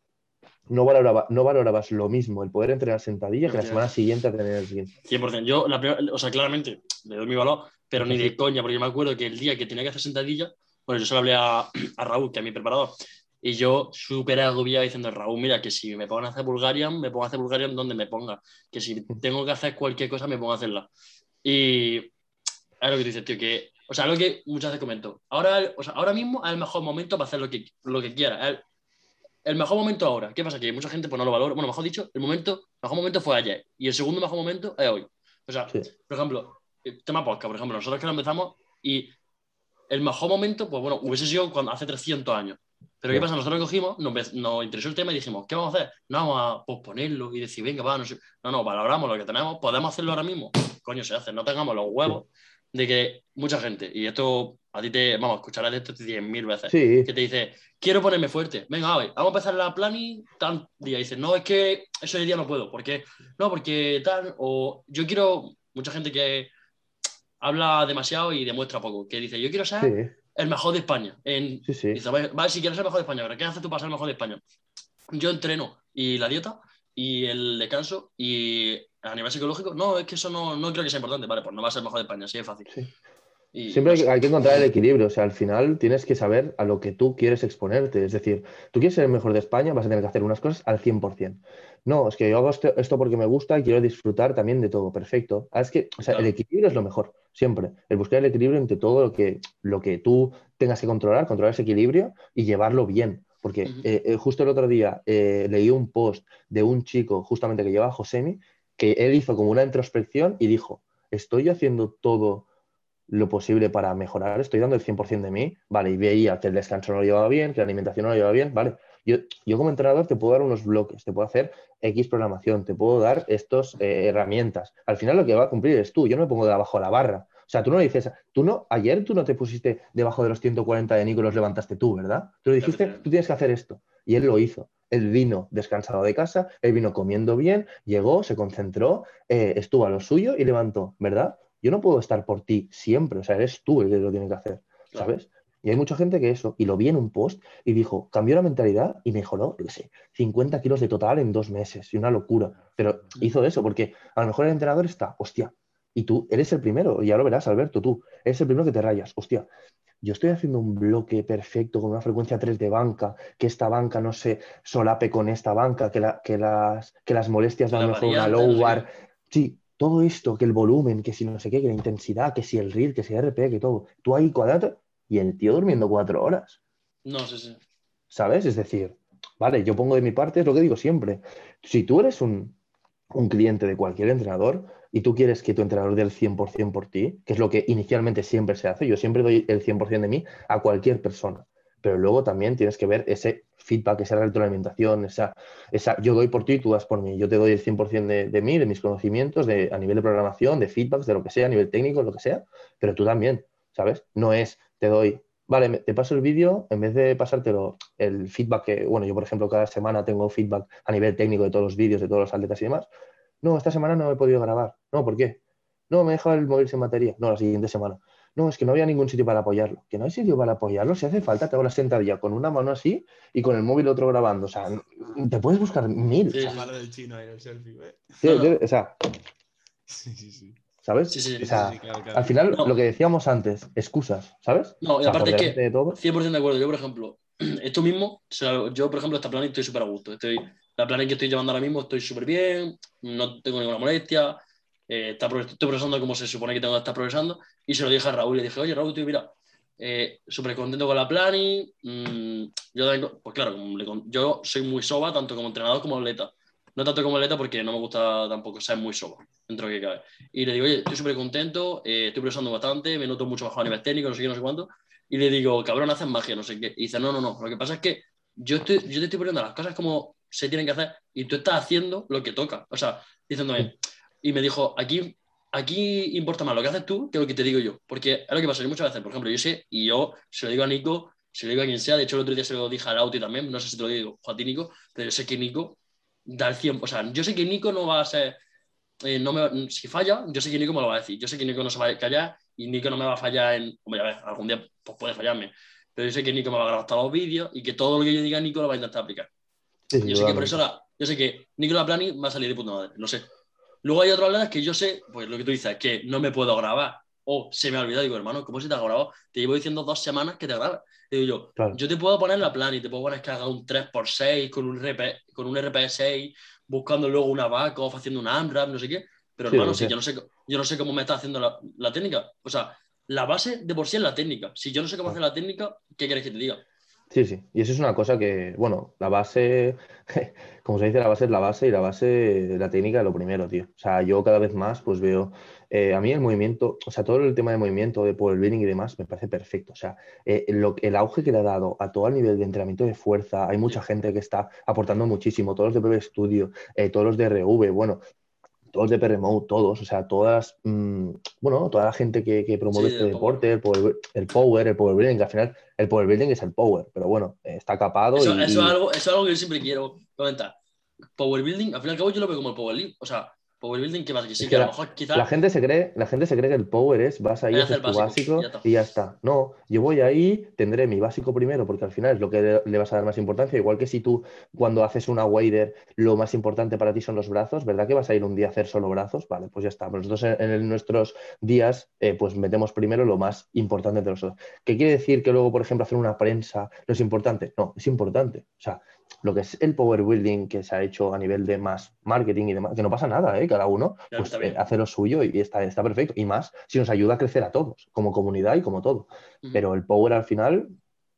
no, valoraba, no valorabas lo mismo el poder entrenar sentadilla que la semana siguiente a tener el S15. 100%. Yo, la o sea, claramente, le doy mi valor, pero ni de coña, porque yo me acuerdo que el día que tenía que hacer sentadilla, bueno, yo solo hablé a, a Raúl, que es mi preparador, Y yo súper agobiado diciendo, Raúl, mira, que si me pongo a hacer Bulgarian, me pongo a hacer Bulgarian donde me ponga. Que si tengo que hacer cualquier cosa, me pongo a hacerla. Y es lo que dices, tío, que, o sea, lo que muchas veces comento. Ahora, o sea, ahora mismo es el mejor momento para hacer lo que, lo que quiera. El, el mejor momento ahora. ¿Qué pasa? Que mucha gente pues, no lo valora. Bueno, mejor dicho, el momento, mejor momento fue ayer. Y el segundo mejor momento es hoy. O sea, por ejemplo, tema podcast, por ejemplo, nosotros que lo empezamos y el mejor momento, pues bueno, hubiese sido cuando, hace 300 años. Pero ¿qué pasa? Nosotros cogimos, nos, nos, interesó el tema y dijimos, ¿qué vamos a hacer? No vamos a posponerlo y decir, venga, va, no sé. No, no, valoramos lo que tenemos, podemos hacerlo ahora mismo. Coño, se hace, no tengamos los huevos de que mucha gente, y esto a ti te, vamos, escucharás de esto 10.000 veces, que te dice, quiero ponerme fuerte, venga, hoy, vamos a empezar la planning tal día. Y dices, no, es que ese día no puedo, porque no, porque tal, o yo quiero, mucha gente que habla demasiado y demuestra poco, que dice, yo quiero ser el mejor de España. En, Dice, vale, si quieres ser el mejor de España, pero ¿qué haces tú para ser el mejor de España? Yo entreno y la dieta y el descanso y a nivel psicológico, no, es que eso no, no creo que sea importante, vale, pues no va a ser el mejor de España, así es fácil. Siempre hay que, encontrar el equilibrio, o sea, al final tienes que saber a lo que tú quieres exponerte, es decir, tú quieres ser el mejor de España, vas a tener que hacer unas cosas al 100%. No, es que yo hago esto, porque me gusta y quiero disfrutar también de todo, perfecto. Ah, es que, o sea, el equilibrio es lo mejor, siempre. El buscar el equilibrio entre todo lo que, lo que tú tengas que controlar, controlar ese equilibrio y llevarlo bien. Porque eh, eh, justo el otro día eh, leí un post de un chico justamente que lleva a Josemi, que él hizo como una introspección y dijo, estoy haciendo todo lo posible para mejorar, estoy dando el 100% de mí, vale, y veía que el descanso no lo llevaba bien, que la alimentación no lo llevaba bien, vale. Yo, yo como entrenador te puedo dar unos bloques, te puedo hacer X programación, te puedo dar estas eh, herramientas. Al final lo que va a cumplir es tú, yo no me pongo debajo de la barra. O sea, tú no dices, tú no, ayer tú no te pusiste debajo de los 140 de Nico los levantaste tú, ¿verdad? Tú le dijiste, tú tienes que hacer esto. Y él lo hizo. Él vino descansado de casa, él vino comiendo bien, llegó, se concentró, eh, estuvo a lo suyo y levantó, ¿verdad? Yo no puedo estar por ti siempre, o sea, eres tú el que lo tiene que hacer, ¿sabes? Y hay mucha gente que eso, y lo vi en un post y dijo, cambió la mentalidad y mejoró, yo qué sé, 50 kilos de total en dos meses, y una locura. Pero mm. hizo eso porque a lo mejor el entrenador está, hostia, y tú eres el primero, y ya lo verás, Alberto, tú, eres el primero que te rayas, hostia. Yo estoy haciendo un bloque perfecto con una frecuencia 3 de banca, que esta banca no se solape con esta banca, que, la, que, las, que las molestias van mejor una low bar. Sí, todo esto, que el volumen, que si no sé qué, que la intensidad, que si el reel, que si el RP, que todo. Tú ahí cuadrado y el tío durmiendo cuatro horas. No, sí, sí. ¿Sabes? Es decir, vale, yo pongo de mi parte, es lo que digo siempre. Si tú eres un, cliente de cualquier entrenador y tú quieres que tu entrenador dé el 100% por ti, que es lo que inicialmente siempre se hace, yo siempre doy el 100% de mí a cualquier persona pero luego también tienes que ver ese feedback, esa retroalimentación, esa, esa yo doy por ti, tú das por mí, yo te doy el 100% de, de mí, de mis conocimientos, de, a nivel de programación, de feedbacks, de lo que sea, a nivel técnico, lo que sea, pero tú también, ¿sabes? No es, te doy, vale, te paso el vídeo, en vez de pasártelo el feedback que, bueno, yo por ejemplo cada semana tengo feedback a nivel técnico de todos los vídeos, de todos los atletas y demás, no, esta semana no he podido grabar, no, ¿por qué? No, me he dejado el móvil sin batería, no, la siguiente semana no, es que no había ningún sitio para apoyarlo. Que no hay sitio para apoyarlo, si hace falta, te hago la sentadilla con una mano así y con el móvil otro grabando. O sea, te puedes buscar mil. Sí, del chino ahí, el selfie, Sí, o sea. Sí, sí, sí. ¿Sabes? Sí, sí, o sea, Al final, lo que decíamos antes, excusas, ¿sabes? No, y aparte es que, 100% de acuerdo. Yo, por ejemplo, esto mismo, yo, por ejemplo, esta plan estoy súper a gusto. Estoy, la plan que estoy llevando ahora mismo estoy súper bien, no tengo ninguna molestia, eh, está, estoy progresando como se supone que tengo que estar progresando, y se lo dije a Raúl, le dije, oye Raúl, tío, mira, eh, súper contento con la planning, mm, yo pues claro, yo soy muy soba, tanto como entrenador como atleta, no tanto como atleta porque no me gusta tampoco ser muy soba, dentro de que cabe. Y le digo, oye, estoy súper contento, eh, estoy progresando bastante, me noto mucho mejor a nivel técnico, no sé qué, no sé cuánto, y le digo, cabrón, haces magia, no sé qué, y dice, no, no, no, lo que pasa es que yo, estoy, yo te estoy poniendo las cosas como se tienen que hacer y tú estás haciendo lo que toca, o sea, diciéndome, y me dijo, aquí, aquí importa más lo que haces tú que lo que te digo yo. Porque es lo que pasa, muchas veces, por ejemplo, yo sé, y yo se lo digo a Nico, se lo digo a quien sea, de hecho el otro día se lo dije a Lauti también, no sé si te lo digo a ti, Nico, pero yo sé que Nico da el 100%, o sea, yo sé que Nico no va a ser, eh, no me, si falla, yo sé que Nico me lo va a decir, yo sé que Nico no se va a callar y Nico no me va a fallar en, hombre, a ver, algún día pues puede fallarme, pero yo sé que Nico me va a grabar hasta los vídeos y que todo lo que yo diga Nico lo va a intentar aplicar. yo sé que por eso la, yo sé que Nico la Plani va a salir de puta madre, lo sé. Luego hay otras atletas que yo sé, pues lo que tú dices, que no me puedo grabar. o se me ha olvidado. Digo, hermano, ¿cómo se te ha grabado? Te llevo diciendo dos semanas que te grabes. Digo yo, yo te puedo poner la plan y te puedo poner que haga un 3x6 con un, RP, con un RP6, buscando luego una backoff, haciendo un AMRAP, no sé qué. Pero hermano, si yo no sé, yo no sé cómo me está haciendo la, la, técnica. O sea, la base de por sí es la técnica. Si yo no sé cómo hacer la técnica, ¿qué quieres que te diga? Sí, sí. Y eso es una cosa que, bueno, la base, como se dice, la base es la base y la base, la técnica es lo primero, tío. O sea, yo cada vez más pues veo, eh, a mí el movimiento, o sea, todo el tema de movimiento, de power building y demás, me parece perfecto. O sea, eh, lo, el auge que le ha dado a todo el nivel de entrenamiento de fuerza, hay mucha gente que está aportando muchísimo, todos los de PB Studio, eh, todos los de RV, bueno, todos de PRMO, todos, o sea, todas, mm, bueno, toda la gente que, promueve este deporte, el power, el power, el power building, que al final el power building es el power, pero bueno, está capado. Eso, eso, Es algo, eso es algo que yo siempre quiero comentar. Power building, al fin y al cabo yo lo veo como el power building, o sea, Power building, ¿qué pasa? Que sí, que, a lo mejor quizás. La gente, se cree, la gente se cree que el power es vas ahí, haces tu básico, y, ya está. No, yo voy ahí, tendré mi básico primero, porque al final es lo que le, vas a dar más importancia. Igual que si tú, cuando haces una wader, lo más importante para ti son los brazos, ¿verdad que vas a ir un día a hacer solo brazos? Vale, pues ya está. Nosotros en, nuestros días, eh, pues metemos primero lo más importante de nosotros. ¿Qué quiere decir que luego, por ejemplo, hacer una prensa no es importante? No, es importante. O sea, lo que es el power building que se ha hecho a nivel de más marketing y demás, que no pasa nada, ¿eh? cada uno pues, eh, hace lo suyo y está, está perfecto. Y más si nos ayuda a crecer a todos, como comunidad y como todo. Pero el power al final,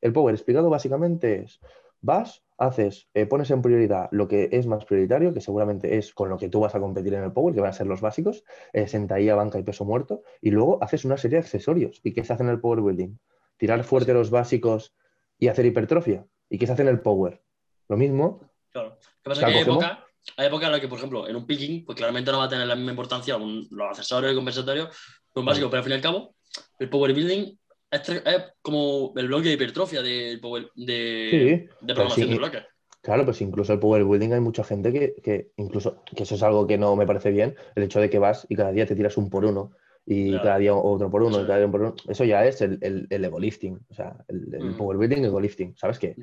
el power explicado básicamente es, vas, haces, eh, pones en prioridad lo que es más prioritario, que seguramente es con lo que tú vas a competir en el power, que van a ser los básicos, sentadilla, banca y peso muerto, y luego haces una serie de accesorios. ¿Y qué se hace en el power building? Tirar fuerte los básicos y hacer hipertrofia. ¿Y qué se hace en el power? Lo mismo. Claro. ¿Qué pasa? Que hay época, hay época en la que, por ejemplo, en un picking, pues claramente no va a tener la misma importancia los accesorios y compensatorios un básico, pero al fin y al cabo, el power building es, como el bloque de hipertrofia de, de, de programación de bloques. Claro, pues incluso el power building hay mucha gente que, que, incluso, que eso es algo que no me parece bien, el hecho de que vas y cada día te tiras un por uno y cada día otro por uno, cada día por uno. Eso ya es el, el, el lifting, o sea, el, el mm. power building, el lifting, ¿sabes qué?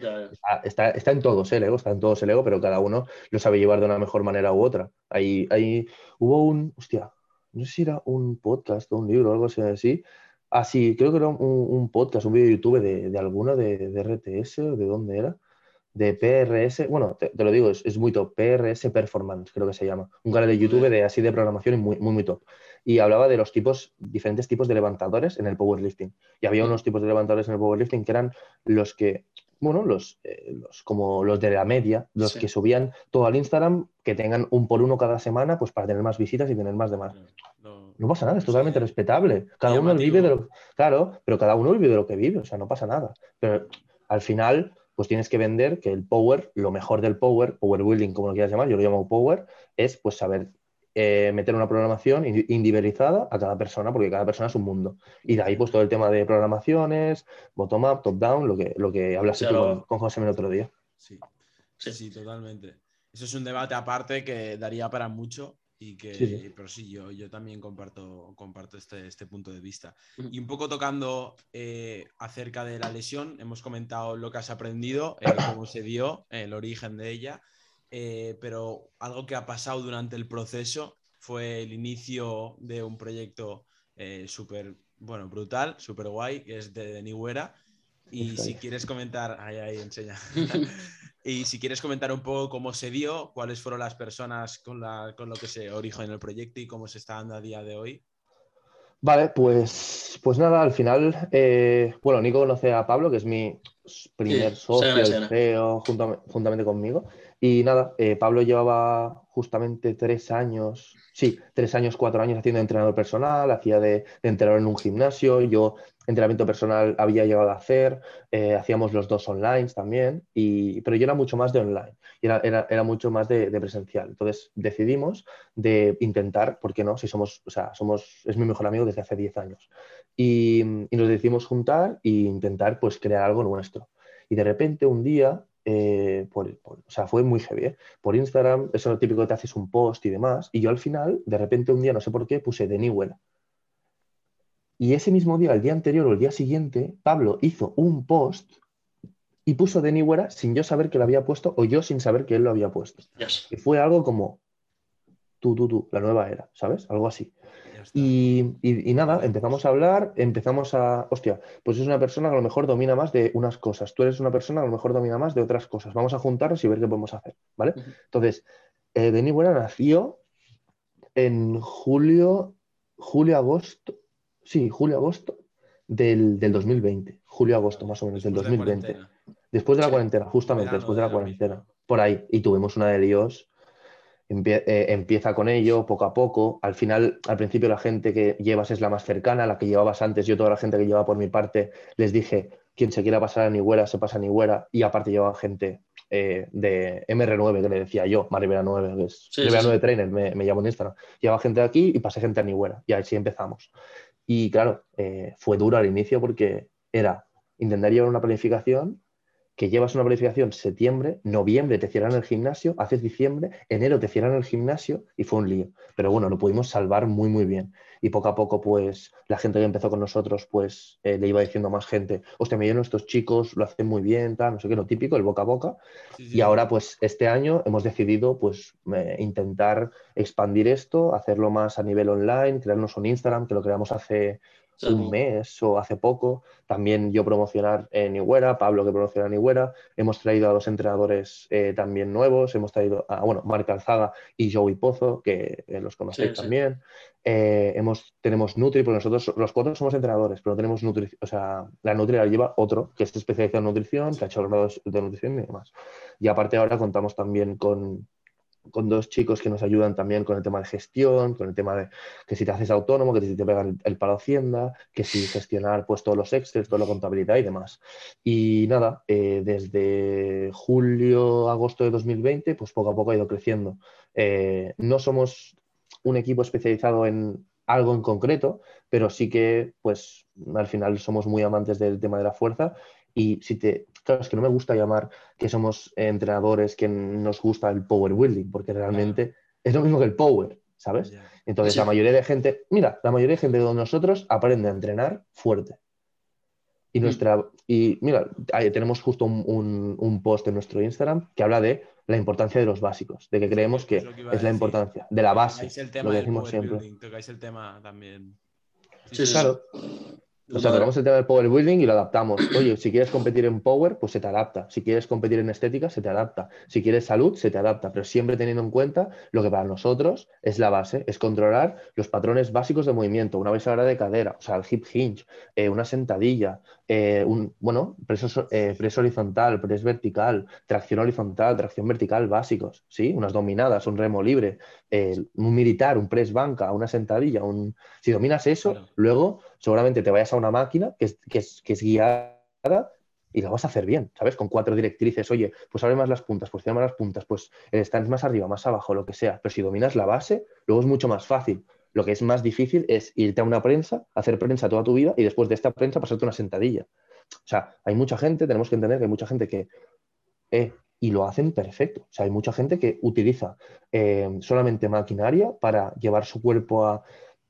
Está, está, en todos el ego, está en todos el ego, pero cada uno lo sabe llevar de una mejor manera u otra. Ahí, ahí hubo un, hostia, no sé si era un podcast o un libro o algo así. Ah, sí, creo que era un, un podcast, un vídeo de YouTube de, de alguno de, de, RTS o de dónde era, de PRS, bueno, te, lo digo, es, es, muy top, PRS Performance, creo que se llama. Un canal de YouTube de así de programación y muy, muy, muy top y hablaba de los tipos, diferentes tipos de levantadores en el powerlifting. Y había unos tipos de levantadores en el powerlifting que eran los que, bueno, los, eh, los como los de la media, los que subían todo al Instagram, que tengan un por uno cada semana, pues para tener más visitas y tener más demás. No, no pasa nada, es totalmente respetable. Cada uno vive de lo claro, pero cada uno vive de lo que vive, o sea, no pasa nada. Pero al final, pues tienes que vender que el power, lo mejor del power, power building, como lo quieras llamar, yo lo llamo power, es pues saber eh, meter una programación individualizada a cada persona, porque cada persona es un mundo. Y de ahí, pues todo el tema de programaciones, bottom-up, top-down, lo que, lo que hablaste tú con, José el otro día. Sí. sí, totalmente. Eso es un debate aparte que daría para mucho. Y que, pero sí, yo, yo también comparto, comparto este, este punto de vista. Y un poco tocando eh, acerca de la lesión, hemos comentado lo que has aprendido, eh, cómo se dio, el origen de ella. Eh, pero algo que ha pasado durante el proceso fue el inicio de un proyecto eh, súper, bueno, brutal, súper guay, que es de, Nihuera. Y si quieres comentar, ahí, ahí, enseña. y si quieres comentar un poco cómo se dio, cuáles fueron las personas con, la, con lo que se originó en el proyecto y cómo se está dando a día de hoy. Vale, pues, pues nada, al final, eh, bueno, Nico conoce a Pablo, que es mi primer socio, el CEO, juntamente conmigo. Y nada, eh, Pablo llevaba justamente tres años, sí, tres años, cuatro años haciendo entrenador personal, hacía de, entrenador en un gimnasio, yo entrenamiento personal había llegado a hacer, eh, hacíamos los dos online también, y, pero yo era mucho más de online, era, era, mucho más de, presencial. Entonces decidimos de intentar, ¿por qué no? Si somos, o sea, somos, es mi mejor amigo desde hace diez años, y, y nos decidimos juntar e intentar pues crear algo nuestro. Y de repente un día eh, por, o sea, fue muy heavy. ¿eh? Por Instagram, eso es lo típico que te haces un post y demás. Y yo al final, de repente un día, no sé por qué, puse de Newell. Y ese mismo día, el día anterior o el día siguiente, Pablo hizo un post y puso de Nihuera sin yo saber que lo había puesto o yo sin saber que él lo había puesto. Y fue algo como tú, tú, tú, la nueva era, ¿sabes? Algo así. Y, y, nada, empezamos a hablar, empezamos a, hostia, pues es una persona que a lo mejor domina más de unas cosas, tú eres una persona que a lo mejor domina más de otras cosas, vamos a juntarnos y ver qué podemos hacer, ¿vale? Entonces, eh, Denis Buena nació en julio, julio-agosto, sí, julio-agosto del, del, 2020, julio-agosto más o menos, del 2020. Después de la cuarentena, justamente, después de la cuarentena, por ahí. Y tuvimos una de Dios eh, empieza con ello poco a poco. Al final, al principio la gente que llevas es la más cercana, la que llevabas antes. Yo toda la gente que llevaba por mi parte les dije, quien se quiera pasar a Nigüera se pasa a Nigüera. Y aparte llevaba gente eh, de MR9 que le decía yo, Maribera 9, que es sí, 9 Trainer, me, me, llamo en Instagram. Llevaba gente de aquí y pasé gente a Nigüera. Y así empezamos. Y claro, eh, fue duro al inicio porque era intentar llevar una planificación que llevas una planificación septiembre, noviembre te cierran el gimnasio, haces diciembre, enero te cierran el gimnasio y fue un lío. Pero bueno, lo pudimos salvar muy, muy bien. Y poco a poco, pues la gente que empezó con nosotros, pues eh, le iba diciendo a más gente, hostia, me dieron estos chicos, lo hacen muy bien, tal, no sé qué, lo típico, el boca a boca. Y ahora, pues este año hemos decidido, pues, eh, intentar expandir esto, hacerlo más a nivel online, crearnos un Instagram, que lo creamos hace un mes o hace poco. También yo promocionar en Iguera, Pablo que promociona en Iguera. Hemos traído a dos entrenadores eh, también nuevos. Hemos traído a, bueno, Marc Alzaga y Joey Pozo, que eh, los conocéis también. Eh, hemos, tenemos Nutri, porque nosotros los cuatro somos entrenadores, pero tenemos Nutri, o sea, la Nutri la lleva otro que está especializado en nutrición, que ha hecho grados de nutrición y demás. Y aparte ahora contamos también con con dos chicos que nos ayudan también con el tema de gestión, con el tema de que si te haces autónomo, que si te pegan el, paro Hacienda, que si gestionar pues todos los Excel, toda la contabilidad y demás. Y nada, eh, desde julio, agosto de 2020, pues poco a poco ha ido creciendo. Eh, no somos un equipo especializado en algo en concreto, pero sí que pues al final somos muy amantes del tema de la fuerza y si te, claro, es que no me gusta llamar que somos entrenadores que nos gusta el power building, porque realmente es lo mismo que el power, ¿sabes? Entonces, la mayoría de gente, mira, la mayoría de gente de nosotros aprende a entrenar fuerte. Y, mm. nuestra, y mira, tenemos justo un, post en nuestro Instagram que habla de la importancia de los básicos, de que creemos que es, la importancia de la base. lo que decimos siempre. el tema también. Sí, claro. O sea, tocamos el tema del power building y lo adaptamos. Oye, si quieres competir en power, pues se te adapta. Si quieres competir en estética, se te adapta. Si quieres salud, se te adapta. Pero siempre teniendo en cuenta lo que para nosotros es la base, es controlar los patrones básicos de movimiento. Una vez de cadera, o sea, el hip hinge, eh, una sentadilla, eh, un, bueno, preso, eh, preso, horizontal, press vertical, tracción horizontal, tracción vertical básicos, ¿sí? Unas dominadas, un remo libre, un militar, un press banca, una sentadilla. Un... Si dominas eso, luego seguramente te vayas a una máquina que es, que es, guiada y la vas a hacer bien, ¿sabes? Con cuatro directrices, oye, pues abre más las puntas, pues cierra más las puntas, pues el más arriba, más abajo, lo que sea. Pero si dominas la base, luego es mucho más fácil. Lo que es más difícil es irte a una prensa, hacer prensa toda tu vida y después de esta prensa pasarte una sentadilla. O sea, hay mucha gente, tenemos que entender que hay mucha gente que... Eh, y lo hacen perfecto. O sea, hay mucha gente que utiliza eh, solamente maquinaria para llevar su cuerpo a,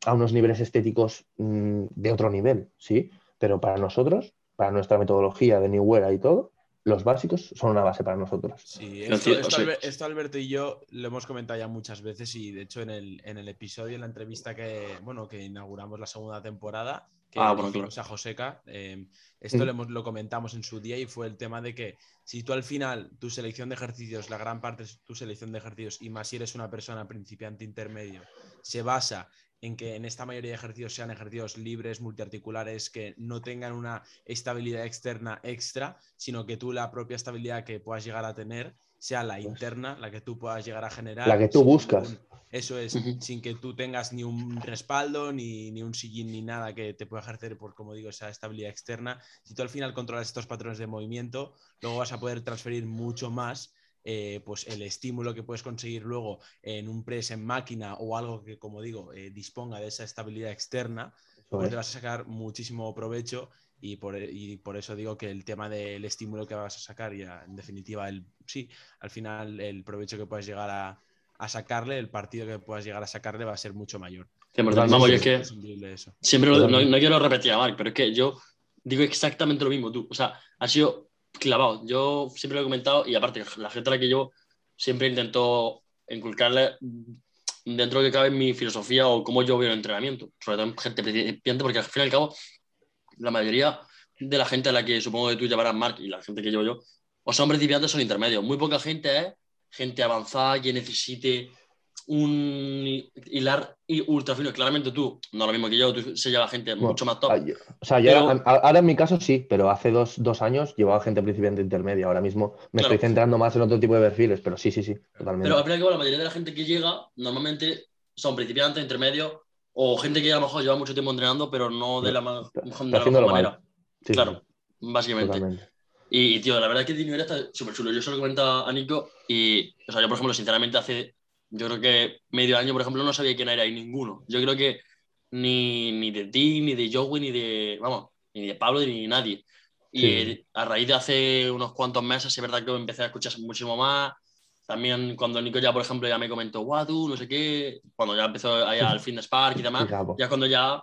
a unos niveles estéticos mm, de otro nivel, ¿sí? Pero para nosotros, para nuestra metodología de New Era y todo, los básicos son una base para nosotros. Sí, esto, Alberto y yo lo hemos comentado ya muchas veces y de hecho en el, en el episodio, en la entrevista que, bueno, que inauguramos la segunda temporada, que ah, bueno, a Joseca, em, esto mm. lo, lo, comentamos en su día y fue el tema de que si tú al final tu selección de ejercicios, la gran parte es tu selección de ejercicios y más si eres una persona principiante intermedio, se basa en que en esta mayoría de ejercicios sean ejercicios libres, multiarticulares, que no tengan una estabilidad externa extra, sino que tú la propia estabilidad que puedas llegar a tener sea la pues interna, la que tú puedas llegar a generar. La que tú buscas. eso es, sin que tú tengas ni un respaldo, ni, ni, un sillín, ni nada que te pueda ejercer por, como digo, esa estabilidad externa. Si tú al final controlas estos patrones de movimiento, luego vas a poder transferir mucho más eh, pues el estímulo que puedes conseguir luego en un press en máquina o algo que, como digo, eh, disponga de esa estabilidad externa, pues te vas a sacar muchísimo provecho y por, por, eso digo que el tema del estímulo que vas a sacar y en definitiva, el, sí, al final el provecho que puedes llegar a, sacarle, el partido que puedas llegar a sacarle va a ser mucho mayor. vamos, es que siempre no, no, quiero repetir a Mark, pero es que yo digo exactamente lo mismo tú. O sea, ha sido clavado. Yo siempre lo he comentado y aparte, la gente a la que yo siempre intento inculcarle dentro de que cabe mi filosofía o cómo yo veo el entrenamiento, sobre todo en gente principiante, porque al fin y al cabo, la mayoría de la gente a la que supongo que tú llevarás, Mark, y la gente que llevo yo, o son principiantes o son intermedios. Muy poca gente es gente avanzada que necesite un hilar ultra fino. Claramente tú, no lo mismo que yo, tú se lleva gente mucho más top. Ah, o sea, ahora en mi caso sí, pero hace dos, años llevaba gente principiante intermedia. Ahora mismo me estoy centrando más en otro tipo de perfiles, pero sí, sí, sí, totalmente. Pero al final, la mayoría de la gente que llega normalmente son principiantes, intermedios o gente que a lo mejor lleva mucho tiempo entrenando, pero no de la, mejor manera. claro, básicamente. Y, tío, la verdad es que Dino está súper chulo. Yo se lo comentaba a Nico y, o sea, yo, por ejemplo, sinceramente, hace yo creo que medio año, por ejemplo, no sabía quién era ahí ninguno. Yo creo que ni, ni de ti, ni de Joey, ni de, vamos, ni de Pablo, ni de nadie. Y a raíz de hace unos cuantos meses, es verdad que empecé a escuchar muchísimo más. También cuando Nico ya, por ejemplo, ya me comentó, guau, tú, no sé qué, cuando ya empezó ahí al Fitness Park y demás, ya cuando ya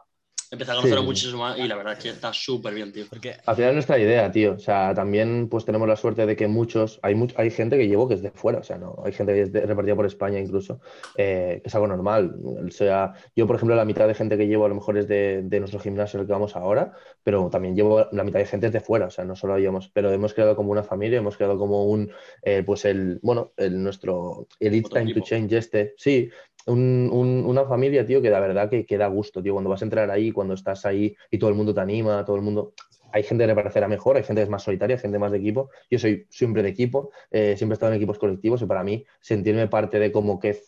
empecé a conocerlo muchísimo más y la verdad es que está súper bien, tío. Porque... Al final es nuestra idea, tío. O sea, también pues tenemos la suerte de que muchos, hay, hay gente que llevo que es de fuera, o sea, no, hay gente que es repartida por España incluso, eh, que es algo normal. O sea, yo, por ejemplo, la mitad de gente que llevo a lo mejor es de, nuestro gimnasio en el que vamos ahora, pero también llevo la mitad de gente de fuera, o sea, no solo llevamos, pero hemos creado como una familia, hemos creado como un, eh, pues el, bueno, el nuestro Elite Time to Change este, sí, una familia, tío, que la verdad que, que, da gusto, tío. Cuando vas a entrar ahí, cuando estás ahí y todo el mundo te anima, todo el mundo. Hay gente que le parecerá mejor, hay gente que es más solitaria, hay gente más de equipo. Yo soy siempre de equipo, eh, siempre he estado en equipos colectivos y para mí sentirme parte de como que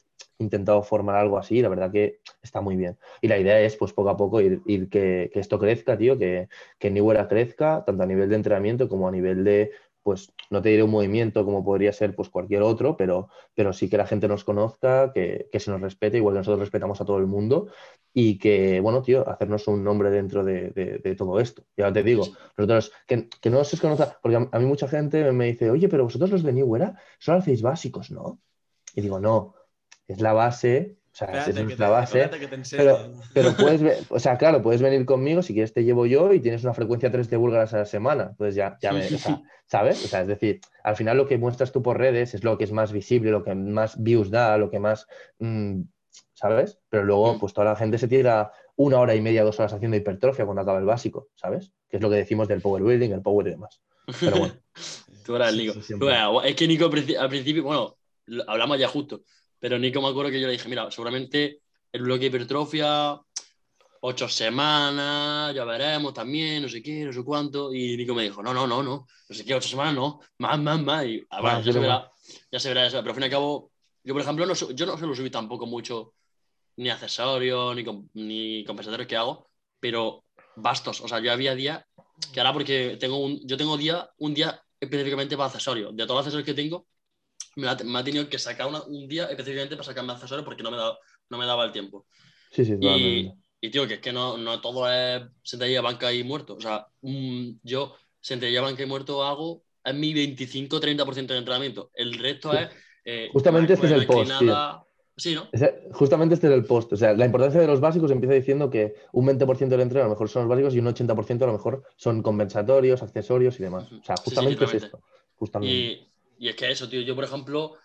intentado formar algo así, la verdad que está muy bien. Y la idea es, pues poco a poco, ir, que, que, esto crezca, tío, que, que Newera crezca, tanto a nivel de entrenamiento como a nivel de pues no te diré un movimiento como podría ser pues cualquier otro, pero, pero sí que la gente nos conozca, que, se nos respete, igual que nosotros respetamos a todo el mundo, y que, bueno, tío, hacernos un nombre dentro de, todo esto. Ya te digo, nosotros, que, no se conozca, porque a, mí mucha gente me dice, oye, pero vosotros los de New Era solo hacéis básicos, ¿no? Y digo, no, es la base o sea, es la base. Pero, pero puedes, o sea, claro, puedes venir conmigo, si quieres te llevo yo y tienes una frecuencia 3 de búlgaras a la semana. Pues ya, ya me, ¿sabes? O sea, es decir, al final lo que muestras tú por redes es lo que es más visible, lo que más views da, lo que más, mm, ¿sabes? Pero luego, mm. pues toda la gente se tira una hora y media, dos horas haciendo hipertrofia cuando acaba el básico, ¿sabes? Que es lo que decimos del power building, el power y demás. Pero bueno. tú eras Nico. es que Nico al principio, bueno, hablamos ya justo pero Nico me acuerdo que yo le dije, mira, seguramente el bloque de hipertrofia, ocho semanas, ya veremos también, no sé qué, no sé cuánto. Y Nico me dijo, no, no, no, no, no sé qué, ocho semanas, no, más, más, más. Y ah, bueno, ya, se verá, ya se verá, Pero al fin y al cabo, yo por ejemplo, no, yo no se lo subí tampoco mucho, ni accesorios, ni, ni compensatorios que hago, pero bastos. O sea, yo había días que ahora porque tengo un, yo tengo día, un día específicamente para accesorios. De todos los accesorios que tengo, me, ha, tenido que sacar un día específicamente para sacarme accesorios porque no me, daba, no me daba el tiempo. Sí, sí, y, y, tío, que es que no, no todo es sentadilla, banca y muerto. O sea, yo sentadilla, banca y muerto hago en mi 25-30% de entrenamiento. El resto es. Eh, Justamente este es el post. Sí, ¿no? Justamente este es el post. O sea, la importancia de los básicos empieza diciendo que un 20% del entreno a lo mejor son los básicos y un 80% a lo mejor son compensatorios, accesorios y demás. O sea, justamente es esto. Justamente. Y es que eso, tío, yo por ejemplo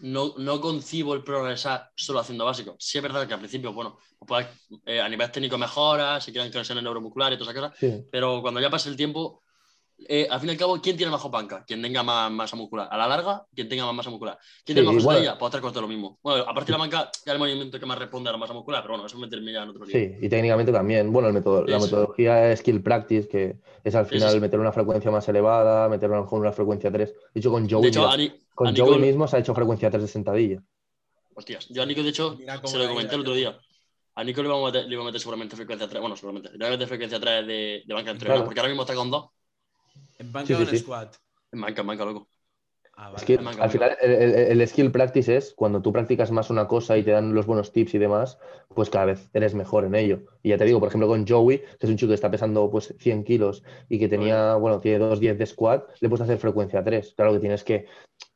no, no concibo el progresar solo haciendo básico. Sí es verdad que al principio, bueno, pues, eh, a nivel técnico mejora, se crean conexiones neuromusculares y todas esas cosas, pero cuando ya pasa el tiempo, eh, al fin y al cabo, ¿quién tiene mejor panca? Quien tenga más masa muscular. A la larga, quien tenga más masa muscular. ¿Quién tiene más sentadilla? Pues otra cosa lo mismo. Bueno, aparte de la banca, ya el movimiento que más responde a la masa muscular, pero bueno, eso meterme ya en otro nivel. Sí, y técnicamente también. Bueno, el método, la metodología es skill practice, que es al final meter una frecuencia más elevada, meter una, una frecuencia 3. De hecho, con Joey, con Joey mismo se ha hecho frecuencia 3 de sentadilla. Hostias, yo a Nico, de hecho, se lo comenté el otro día. A Nico le iba a meter, le iba a meter seguramente frecuencia 3. Bueno, seguramente. Le iba a meter frecuencia 3 de, de banca entre porque ahora mismo está con 2 ¿En banca o en squad? En banca, en banca, loco. Ah, es que al final el, skill practice es cuando tú practicas más una cosa y te dan los buenos tips y demás, pues cada vez eres mejor en ello. Y ya te digo, por ejemplo, con Joey, que es un chico que está pesando pues 100 kilos y que tenía, bueno, tiene 2.10 de squat, le puedes hacer frecuencia 3. Claro que tienes que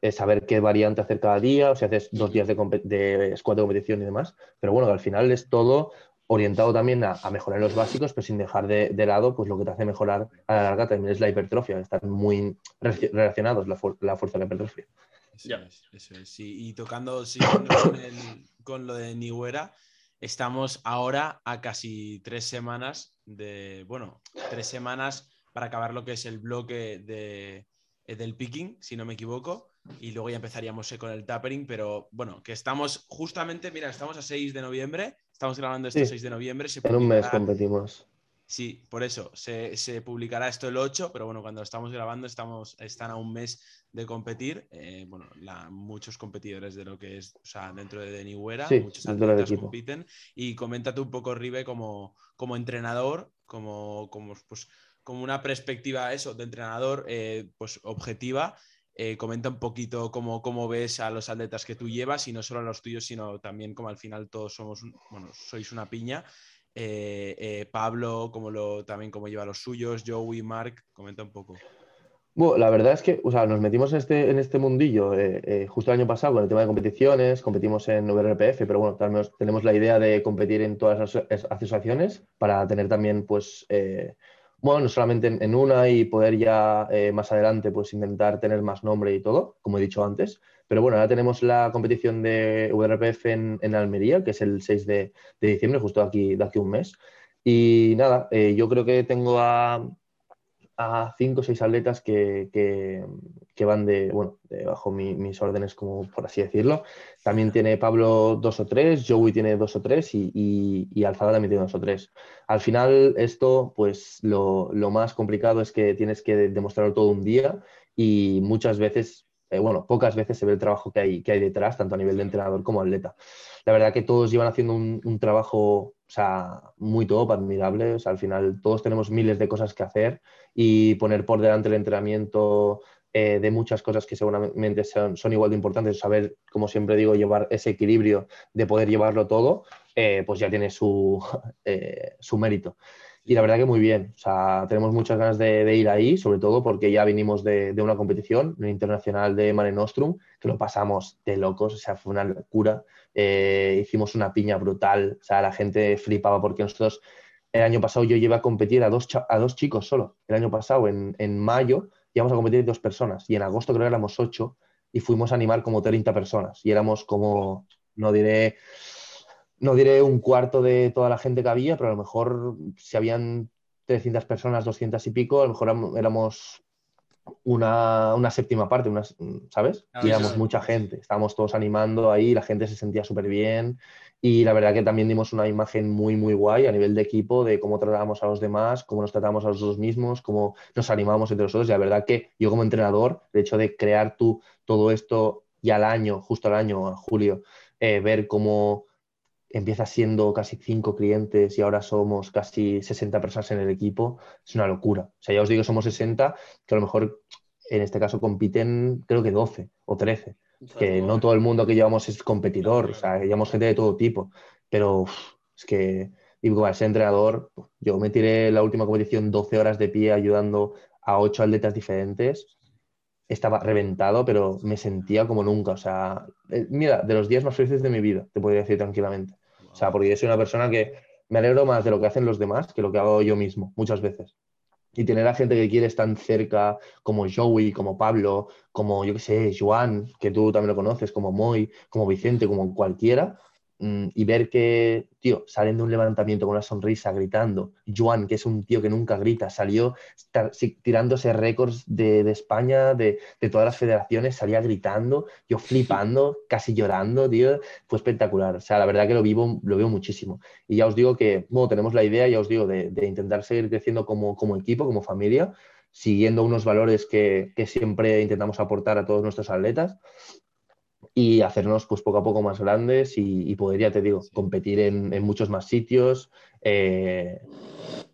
eh, saber qué variante hacer cada día, o si haces dos días de, de squat de competición y demás. Pero bueno, al final es todo orientado también a, mejorar los básicos, pero sin dejar de, lado pues lo que te hace mejorar a la larga también es la hipertrofia, están muy relacionados la, fuerza de la hipertrofia. Eso es, Sí. Y tocando con, lo de Nihuera, estamos ahora a casi tres semanas de, bueno, tres semanas para acabar lo que es el bloque de, eh, del picking, si no me equivoco, y luego ya empezaríamos con el tapering, pero bueno, que estamos justamente, mira, estamos a 6 de noviembre, estamos grabando esto 6 de noviembre. en un mes competimos. Sí, por eso, se, publicará esto el 8, pero bueno, cuando estamos grabando estamos, están a un mes de competir. Eh, bueno, muchos competidores de lo que es, o sea, dentro de Denihuera, muchos atletas compiten. Y coméntate un poco, Ribe, como, como entrenador, como, como, pues, como una perspectiva eso, de entrenador eh, pues, objetiva. Eh, comenta un poquito cómo, cómo, ves a los atletas que tú llevas y no solo a los tuyos, sino también como al final todos somos, bueno, sois una piña eh, eh, Pablo, como lo, también cómo lleva los suyos, Joey, Mark, comenta un poco. Bueno, la verdad es que o sea, nos metimos en este, en este mundillo eh, justo el año pasado con el tema de competiciones, competimos en VRPF, pero bueno, también tenemos la idea de competir en todas las asociaciones para tener también, pues, bueno, no solamente en, una y poder ya más adelante, pues, intentar tener más nombre y todo, como he dicho antes, pero bueno, ahora tenemos la competición de VRPF en, Almería, que es el 6 de, diciembre, justo aquí, de aquí un mes. Y nada, eh, yo creo que tengo a, a cinco o seis atletas que, que, van de, bueno, bajo mis órdenes, como por así decirlo. También tiene Pablo dos o tres, Joey tiene dos o tres y, y, y Alzada también tiene dos o tres. Al final, esto, pues lo, lo, más complicado es que tienes que demostrarlo todo un día y muchas veces eh, bueno, pocas veces se ve el trabajo que hay, que hay detrás, tanto a nivel de entrenador como atleta. La verdad que todos llevan haciendo un, trabajo o sea, muy top, admirable. O sea, al final todos tenemos miles de cosas que hacer y poner por delante el entrenamiento eh, de muchas cosas que seguramente son, son, igual de importantes, saber, como siempre digo, llevar ese equilibrio de poder llevarlo todo, eh, pues ya tiene su, su mérito. Y la verdad que muy bien. O sea, tenemos muchas ganas de, ir ahí, sobre todo porque ya vinimos de, una competición, internacional de Mare Nostrum, que lo pasamos de locos, o sea, fue una locura. Eh, hicimos una piña brutal, o sea, la gente flipaba porque nosotros, el año pasado yo llevé a competir a dos, a dos chicos solo. El año pasado, en, en mayo, íbamos a competir dos personas y en agosto creo que éramos ocho y fuimos a animar como 30 personas y éramos como, no diré no diré un cuarto de toda la gente que había, pero a lo mejor si habían 300 personas, 200 y pico, a lo mejor éramos una, séptima parte, ¿sabes? y éramos mucha gente, estábamos todos animando ahí, la gente se sentía súper bien y la verdad que también dimos una imagen muy, muy guay a nivel de equipo, de cómo tratábamos a los demás, cómo nos tratamos a nosotros mismos, cómo nos animamos entre nosotros. Y la verdad que yo como entrenador, el hecho de crear tú todo esto ya al año, justo al año, a julio, eh, ver cómo empieza siendo casi cinco clientes y ahora somos casi 60 personas en el equipo, es una locura. O sea, ya os digo, somos 60, que a lo mejor en este caso compiten creo que 12 o 13. Que no todo el mundo que llevamos es competidor, o sea, llevamos gente de todo tipo, pero es que, digo, al ser entrenador, yo me tiré la última competición 12 horas de pie ayudando a 8 atletas diferentes estaba reventado, pero me sentía como nunca. O sea, eh, mira, de los días más felices de mi vida, te podría decir tranquilamente. O sea, porque yo soy una persona que me alegro más de lo que hacen los demás que lo que hago yo mismo, muchas veces. Y tener a gente que quieres tan cerca, como Joey, como Pablo, como yo qué sé, Joan, que tú también lo conoces, como Moy, como Vicente, como cualquiera, y ver que, tío, salen de un levantamiento con una sonrisa, gritando. Juan, que es un tío que nunca grita, salió tirándose récords de, España, de, todas las federaciones, salía gritando, yo flipando, casi llorando, tío. Fue espectacular. O sea, la verdad que lo vivo, lo veo muchísimo. Y ya os digo que, bueno, tenemos la idea, ya os digo, de, intentar seguir creciendo como, como equipo, como familia, siguiendo unos valores que, que siempre intentamos aportar a todos nuestros atletas y hacernos pues poco a poco más grandes y, poder, ya te digo, competir en, muchos más sitios eh,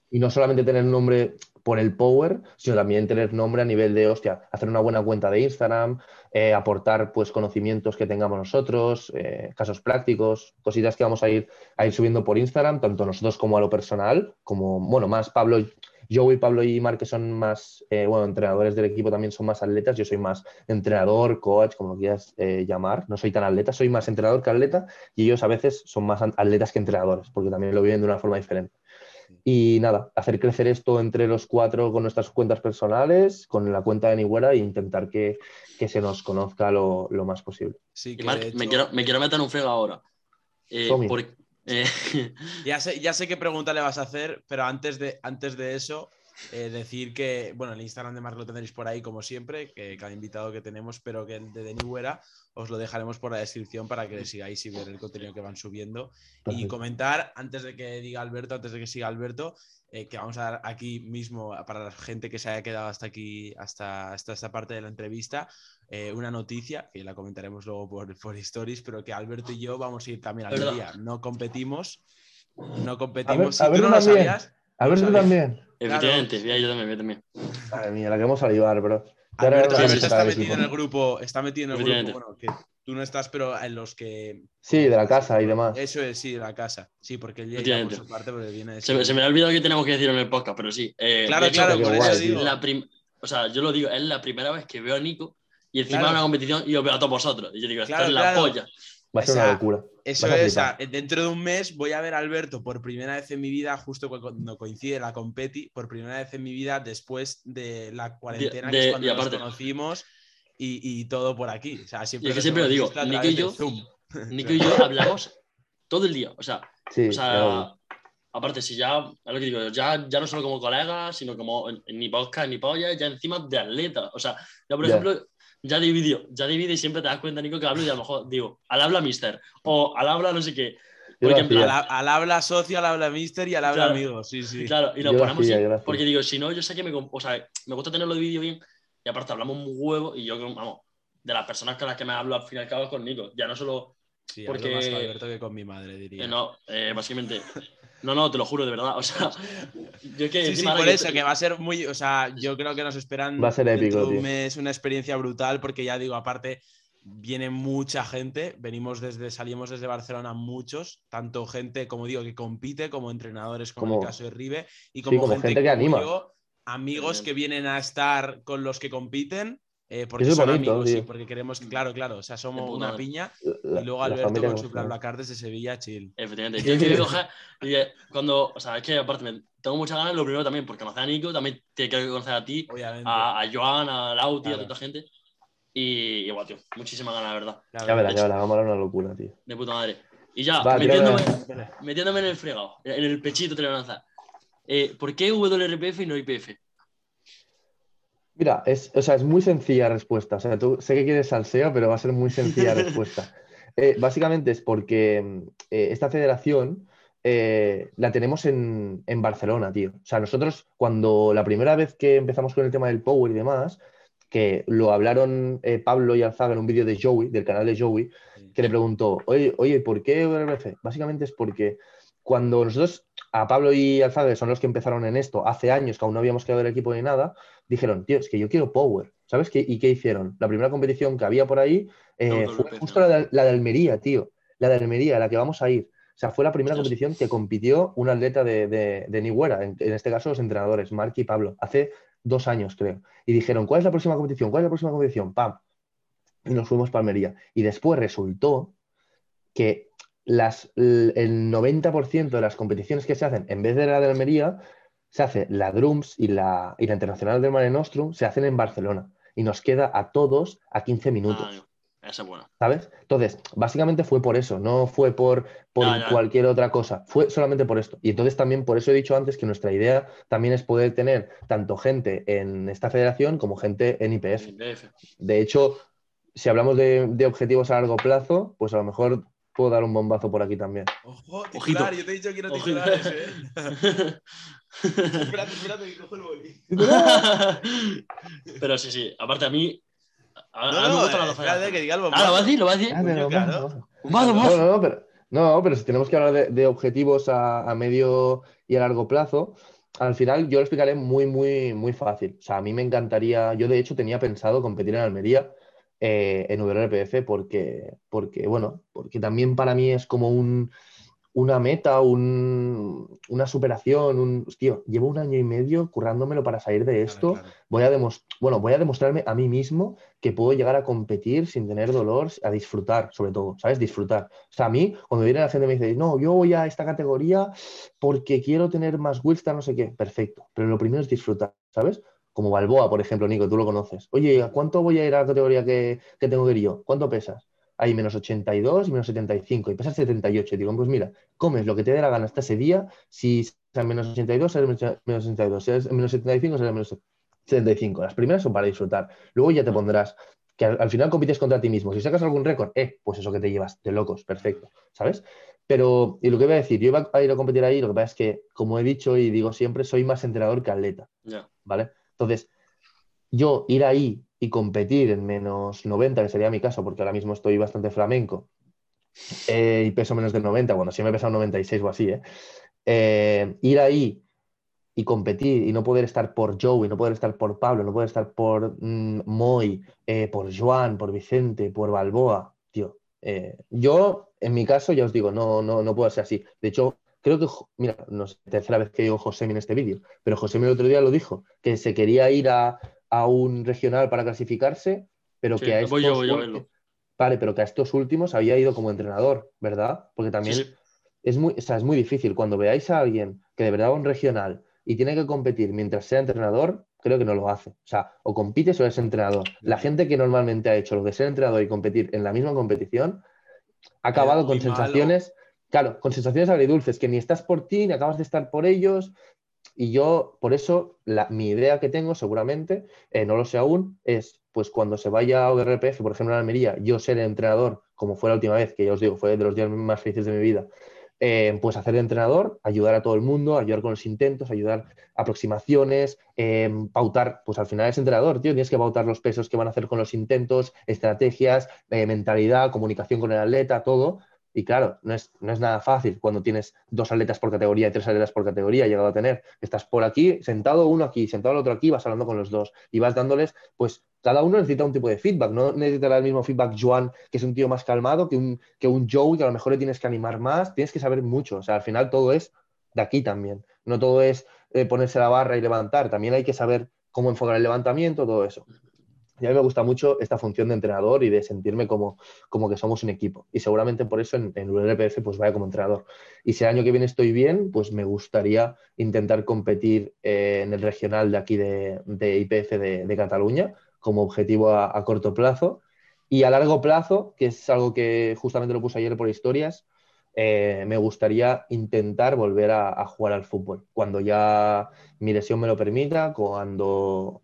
y no solamente tener nombre por el power, sino también tener nombre a nivel de, hostia, hacer una buena cuenta de Instagram, eh, aportar pues conocimientos que tengamos nosotros, eh, casos prácticos, cositas que vamos a ir, a ir subiendo por Instagram, tanto nosotros como a lo personal, como, bueno, más Pablo y Pablo y Mark, que son más, eh, bueno, entrenadores del equipo también son más atletas. Yo soy más entrenador, coach, como lo quieras eh, llamar. No soy tan atleta, soy más entrenador que atleta y ellos a veces son más atletas que entrenadores, porque también lo viven de una forma diferente. Y nada, hacer crecer esto entre los cuatro con nuestras cuentas personales, con la cuenta de Nihuera e intentar que, se nos conozca lo, más posible. Sí, me, quiero, me quiero meter un frego ahora. Eh, eh, ya, sé, ya sé qué pregunta le vas a hacer, pero antes de, antes de eso, eh, decir que, bueno, el Instagram de Marc lo tendréis por ahí, como siempre, que cada invitado que tenemos, pero que el de Deniwera os lo dejaremos por la descripción para que le sigáis y ver el contenido que van subiendo. Y comentar, antes de que diga Alberto, antes de que siga Alberto, eh, que vamos a dar aquí mismo para la gente que se haya quedado hasta aquí, hasta, esta parte de la entrevista, eh, una noticia, que la comentaremos luego por, por stories, pero que Alberto y yo vamos a ir también al día. No competimos, no competimos. A ver, si tú no lo sabías. Alberto también. Efectivamente, yo también, yo también. Madre mía, la que vamos a llevar, bro. Alberto, está metido en el grupo, está metido en el grupo, bueno, que tú no estás, pero en los que... Sí, de la casa y demás. Eso es, sí, de la casa. Sí, porque él ya por su parte, pero viene se, me, se, me ha olvidado que tenemos que decir en el podcast, pero sí. Eh, claro, claro, por eso digo. La o sea, yo lo digo, es la primera vez que veo a Nico y encima de una competición y os veo a todos vosotros. Y yo digo, esto es la polla. Va a ser una locura. Eso es, dentro de un mes voy a ver a Alberto por primera vez en mi vida, justo cuando coincide la competi, por primera vez en mi vida después de la cuarentena, que es cuando nos conocimos y, todo por aquí. O sea, siempre, siempre lo digo, Nico y, yo, Nico y yo hablamos todo el día. O sea, aparte, si ya, lo que digo, ya, ya no solo como colegas, sino como ni podcast ni polla, ya encima de atleta. O sea, ya por ejemplo, ya dividió, ya divide y siempre te das cuenta, Nico, que hablo y a lo mejor digo, al habla mister, o al habla no sé qué. al, habla socio, al habla mister y al habla amigo, sí, sí. Claro, y lo ponemos porque digo, si no, yo sé que me, o sea, me gusta tenerlo dividido bien y aparte hablamos un huevo y yo, vamos, de las personas con las que me hablo al fin y al cabo es con Nico, ya no solo Sí, porque más con Alberto que con mi madre, diría. Eh, no, eh, básicamente. No, no, te lo juro, de verdad. O sea, yo que. Sí, sí, por eso, que va a ser muy. O sea, yo creo que nos esperan. Va a ser épico. Mes, una experiencia brutal, porque ya digo, aparte, viene mucha gente. Venimos desde. Salimos desde Barcelona muchos. Tanto gente, como digo, que compite, como entrenadores, como, el caso de Ribe. Y como, gente, que anima. amigos que vienen a estar con los que compiten eh, porque son amigos, sí, porque queremos que, claro, claro, o sea, somos una piña y luego Alberto con su BlaBlaCar desde Sevilla, chill. Efectivamente. Yo quiero coger, y cuando, o sea, es que aparte me, tengo muchas ganas, lo primero también, porque conocer a Nico, también te quiero conocer a ti, a, a, Joan, a Lauti, a toda gente. Y, igual, tío, muchísimas ganas, la verdad. Ya verás, ya verás, vamos a dar una locura, tío. De puta madre. Y ya, metiéndome, metiéndome, en el fregado, en el pechito te lo lanzas. Eh, ¿Por qué WRPF y no IPF? Mira, es, o sea, es muy sencilla respuesta. O sea, tú sé que quieres salseo, pero va a ser muy sencilla respuesta. Eh, básicamente es porque eh, esta federación eh, la tenemos en, Barcelona, tío. O sea, nosotros cuando la primera vez que empezamos con el tema del Power y demás, que lo hablaron Pablo y Alzaga en un vídeo de Joey, del canal de Joey, que le preguntó, oye, oye, ¿por qué URF? Básicamente es porque cuando nosotros, a Pablo y Alzaga, son los que empezaron en esto hace años, que aún no habíamos creado el equipo ni nada, dijeron, tío, es que yo quiero Power, ¿sabes? ¿Qué, ¿Y qué hicieron? La primera competición que había por ahí eh, fue justo la de, la de, Almería, tío. La de Almería, la que vamos a ir. O sea, fue la primera competición que compitió un atleta de, de, de Nihuera, en, este caso los entrenadores, Mark y Pablo, hace dos años, creo. Y dijeron, ¿cuál es la próxima competición? ¿Cuál es la próxima competición? ¡Pam! Y nos fuimos para Almería. Y después resultó que las, el 90% de las competiciones que se hacen, en vez de la de Almería, se hace la Drums y la, y la Internacional del Mare Nostrum, se hacen en Barcelona. Y nos queda a todos a 15 minutos. Ah, esa es buena. ¿Sabes? Entonces, básicamente fue por eso, no fue por, por cualquier otra cosa, fue solamente por esto. Y entonces también por eso he dicho antes que nuestra idea también es poder tener tanto gente en esta federación como gente en IPF. De hecho, si hablamos de, de, objetivos a largo plazo, pues a lo mejor puedo dar un bombazo por aquí también. Ojo, titular, yo te he dicho que no titulares, ¿eh? espérate, espérate, que cojo el boli. pero sí, sí, aparte a mí... A, no, no, me gusta la que diga algo. Ah, ¿lo vas a decir? ¿Lo vas a decir? Ah, pero, claro. No, no, pero, no, pero si tenemos que hablar de, de objetivos a, a, medio y a largo plazo, al final yo lo explicaré muy, muy, muy fácil. O sea, a mí me encantaría, yo de hecho tenía pensado competir en Almería, eh, en WRPF porque, porque, bueno, porque también para mí es como un, una meta, una superación, un... Tío, llevo un año y medio currándomelo para salir de esto. Voy, a bueno, voy a demostrarme a mí mismo que puedo llegar a competir sin tener dolor, a disfrutar, sobre todo, ¿sabes? Disfrutar. O sea, a mí, cuando viene la gente me dice, no, yo voy a esta categoría porque quiero tener más Wilster, no sé qué. Perfecto. Pero lo primero es disfrutar, ¿sabes? Como Balboa, por ejemplo, Nico, tú lo conoces. Oye, ¿a cuánto voy a ir a la categoría que, que tengo que ir yo? ¿Cuánto pesas? hay menos 82 y menos 75 y pesas 78. Y digo, pues mira, comes lo que te dé la gana hasta ese día. Si es menos 82, será menos 82. Si es menos 75, será menos 75. Las primeras son para disfrutar. Luego ya te pondrás que al, final compites contra ti mismo. Si sacas algún récord, eh, pues eso que te llevas de locos, perfecto, ¿sabes? Pero, y lo que voy a decir, yo iba a ir a competir ahí, lo que pasa es que, como he dicho y digo siempre, soy más entrenador que atleta, ¿vale? Entonces, yo ir ahí y competir en menos 90, que sería mi caso, porque ahora mismo estoy bastante flamenco, eh, y peso menos de 90, bueno, si me he pesado 96 o así, ¿eh? ¿eh? ir ahí y competir y no poder estar por Joe, y no poder estar por Pablo, no poder estar por mm, Moy, eh, por Joan, por Vicente, por Balboa, tío. yo, en mi caso, ya os digo, no, no, no puedo ser así. De hecho, creo que, mira, no sé, tercera vez que digo José en este vídeo, pero José el otro día lo dijo, que se quería ir a, a un regional para clasificarse, pero que a estos vale, pero que a estos últimos había ido como entrenador, ¿verdad? Porque también es muy, es muy difícil cuando veáis a alguien que de verdad va a un regional y tiene que competir mientras sea entrenador, creo que no lo hace. O sea, o compites o eres entrenador. La gente que normalmente ha hecho lo de ser entrenador y competir en la misma competición ha acabado con sensaciones, claro, con sensaciones agridulces, que ni estás por ti, ni acabas de estar por ellos, y yo, por eso, mi idea que tengo seguramente, eh, no lo sé aún, es pues cuando se vaya a ORPF, por ejemplo en Almería, yo ser entrenador, como fue la última vez, que ya os digo, fue de los días más felices de mi vida, eh, pues hacer de entrenador, ayudar a todo el mundo, ayudar con los intentos, ayudar aproximaciones, eh, pautar, pues al final es entrenador, tío, tienes que pautar los pesos que van a hacer con los intentos, estrategias, mentalidad, comunicación con el atleta, todo, y claro, no es, no es, nada fácil cuando tienes dos atletas por categoría y tres atletas por categoría, llegado a tener. Estás por aquí, sentado uno aquí, sentado el otro aquí, vas hablando con los dos y vas dándoles, pues cada uno necesita un tipo de feedback. No necesitará el mismo feedback Joan, que es un tío más calmado, que un, que un Joe, que a lo mejor le tienes que animar más. Tienes que saber mucho. O sea, al final todo es de aquí también. No todo es eh, ponerse la barra y levantar. También hay que saber cómo enfocar el levantamiento, todo eso. Y a mí me gusta mucho esta función de entrenador y de sentirme como, como que somos un equipo. Y seguramente por eso en, en el RPF pues vaya como entrenador. Y si el año que viene estoy bien, pues me gustaría intentar competir eh, en el regional de aquí de, de IPF de, Cataluña como objetivo a, corto plazo. Y a largo plazo, que es algo que justamente lo puse ayer por historias, eh, me gustaría intentar volver a, jugar al fútbol. Cuando ya mi lesión me lo permita, cuando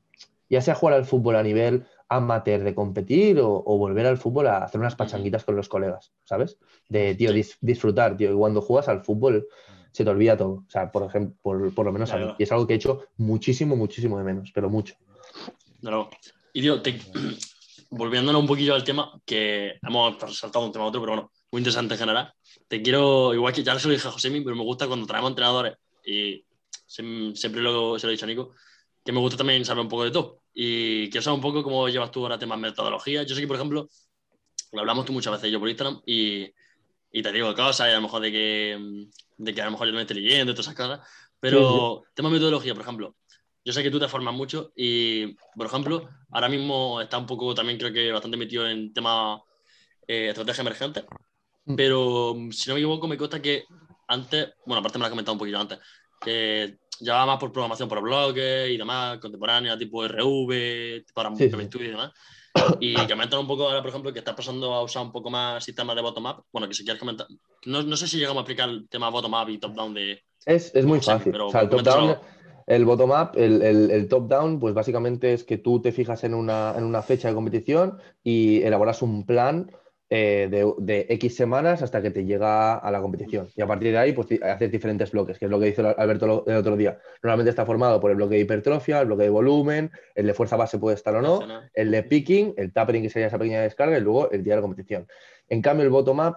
ya sea jugar al fútbol a nivel amateur de competir o, volver al fútbol a hacer unas pachanguitas con los colegas, ¿sabes? De, tío, disfrutar, tío. Y cuando juegas al fútbol se te olvida todo. O sea, por ejemplo, por, lo menos a mí. Y es algo que he hecho muchísimo, muchísimo de menos, pero mucho. Claro. Y tío, volviéndonos un poquillo al tema, que hemos saltado un tema a otro, pero bueno, muy interesante en general. Te quiero, igual que ya se lo dije a Josemi, pero me gusta cuando traemos entrenadores y siempre lo, se lo he dicho a Nico, que me gusta también saber un poco de todo. Y quiero saber un poco cómo llevas tú ahora temas metodología. Yo sé que, por ejemplo, lo hablamos tú muchas veces yo por Instagram y, y te digo cosas y a lo mejor de que, de que a lo mejor yo no me estoy leyendo todas esas cosas. Pero tema metodología, por ejemplo, yo sé que tú te formas mucho y, por ejemplo, ahora mismo está un poco también creo que bastante metido en tema eh, estrategia emergente. Mm. Pero si no me equivoco, me consta que antes, bueno, aparte me lo has comentado un poquito antes, que ya más por programación por bloques y demás, contemporánea, tipo RV, para sí, y demás. Y que un poco ahora, por ejemplo, que estás pasando a usar un poco más sistemas de bottom-up. Bueno, que si quieres comentar. No, no, sé si llegamos a aplicar el tema bottom-up y top-down de. Es, es muy fácil. o sea, el top-down. El bottom-up, el, el, el top-down, pues básicamente es que tú te fijas en una, en una fecha de competición y elaboras un plan eh, de, X semanas hasta que te llega a la competición. Y a partir de ahí, pues haces diferentes bloques, que es lo que dice Alberto el otro día. Normalmente está formado por el bloque de hipertrofia, el bloque de volumen, el de fuerza base puede estar o no, el de picking, el tapering, que sería esa pequeña descarga, y luego el día de la competición. En cambio, el bottom-up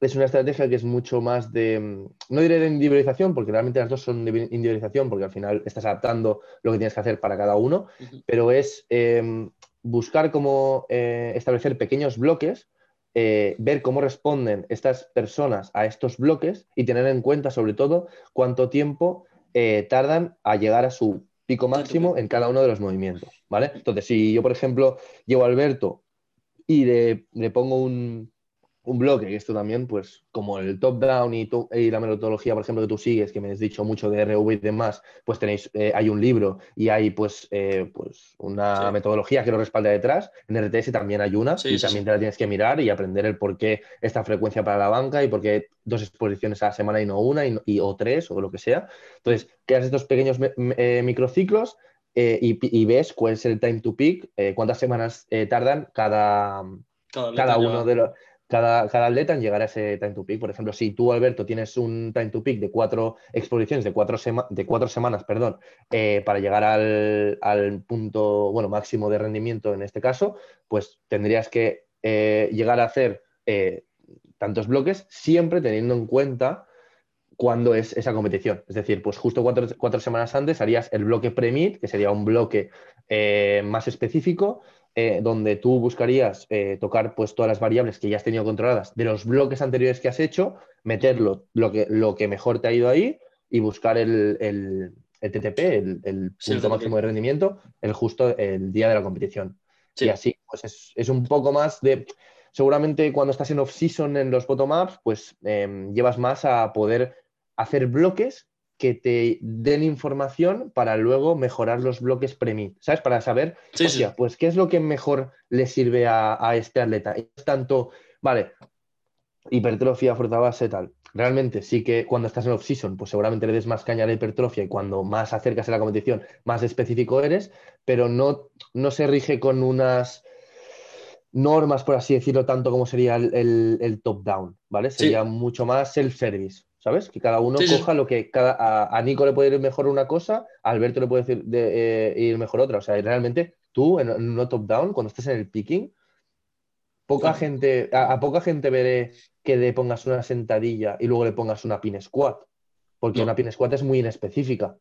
es una estrategia que es mucho más de, no diré de individualización, porque realmente las dos son de individualización, porque al final estás adaptando lo que tienes que hacer para cada uno, pero es em, buscar cómo eh, establecer pequeños bloques eh, ver cómo responden estas personas a estos bloques y tener en cuenta sobre todo cuánto tiempo eh, tardan a llegar a su pico máximo en cada uno de los movimientos, ¿vale? Entonces, si yo, por ejemplo, llevo a Alberto y le pongo un, un bloque, que esto también, pues como el top-down y, y, la metodología, por ejemplo, que tú sigues, que me has dicho mucho de RV y demás, pues tenéis, eh, hay un libro y hay pues, eh, pues una metodología que lo respalda detrás. En RTS también hay una y también te la tienes que mirar y aprender el por qué esta frecuencia para la banca y por qué dos exposiciones a la semana y no una y, o tres o lo que sea. Entonces, creas estos pequeños eh, microciclos y, ves cuál es el time to peak, cuántas semanas tardan cada, cada uno de los cada, atleta en llegar a ese time to peak. Por ejemplo, si tú, Alberto, tienes un time to peak de cuatro exposiciones, de cuatro, de cuatro semanas, perdón, eh, para llegar al, punto bueno, máximo de rendimiento en este caso, pues tendrías que eh, llegar a hacer eh, tantos bloques, siempre teniendo en cuenta cuándo es esa competición. Es decir, pues justo cuatro, semanas antes harías el bloque pre que sería un bloque más específico, eh, donde tú buscarías eh, tocar pues, todas las variables que ya has tenido controladas de los bloques anteriores que has hecho, meterlo lo que, lo que mejor te ha ido ahí y buscar el, TTP, el, punto máximo de rendimiento, el justo el día de la competición. Y así, pues es, un poco más de. Seguramente cuando estás en off-season en los bottom-ups, pues em, llevas más a poder hacer bloques que te den información para luego mejorar los bloques pre ¿sabes? Para saber, pues qué es lo que mejor le sirve a, este atleta. Es tanto, vale, hipertrofia, fuerza base, tal. Realmente sí que cuando estás en off-season, pues seguramente le des más caña a la hipertrofia y cuando más acercas a la competición, más específico eres, pero no, no se rige con unas normas, por así decirlo, tanto como sería el, top-down, ¿vale? Sería mucho más el service ¿sabes? Que cada uno coja lo que cada, a, Nico le puede ir mejor una cosa, a Alberto le puede decir de, eh, ir mejor otra. O sea, realmente tú en, un top-down, cuando estés en el picking, poca gente, a, poca gente veré que le pongas una sentadilla y luego le pongas una pin squat, porque una pin squat es muy inespecífica.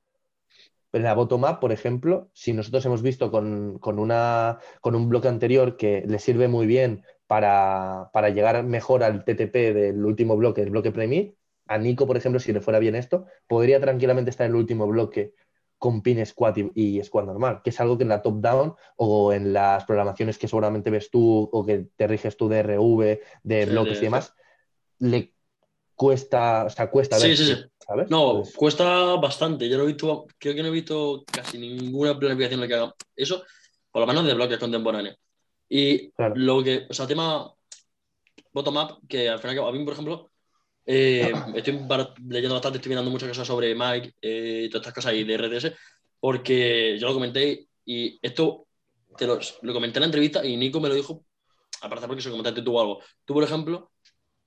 Pero en la bottom-up, por ejemplo, si nosotros hemos visto con, una, con un bloque anterior que le sirve muy bien para, para llegar mejor al TTP del último bloque, el bloque pre a Nico, por ejemplo, si le fuera bien esto, podría tranquilamente estar en el último bloque con pin squat y, squat normal, que es algo que en la top down o en las programaciones que seguramente ves tú o que te riges tú de RV, de bloques y demás, le cuesta, o sea, cuesta ver, sí, sí. ¿sabes? No, pues cuesta bastante. Yo no he visto, creo que no he visto casi ninguna planificación en la que haga eso, por lo menos de bloques contemporáneos. Y lo que, o sea, tema bottom up, que al final, a mí, por ejemplo, eh, estoy leyendo bastante, estoy mirando muchas cosas sobre Mike eh, y todas estas cosas y de RDS, porque yo lo comenté y esto te lo, comenté en la entrevista y Nico me lo dijo, aparte porque se lo comentaste tú algo. Tú, por ejemplo,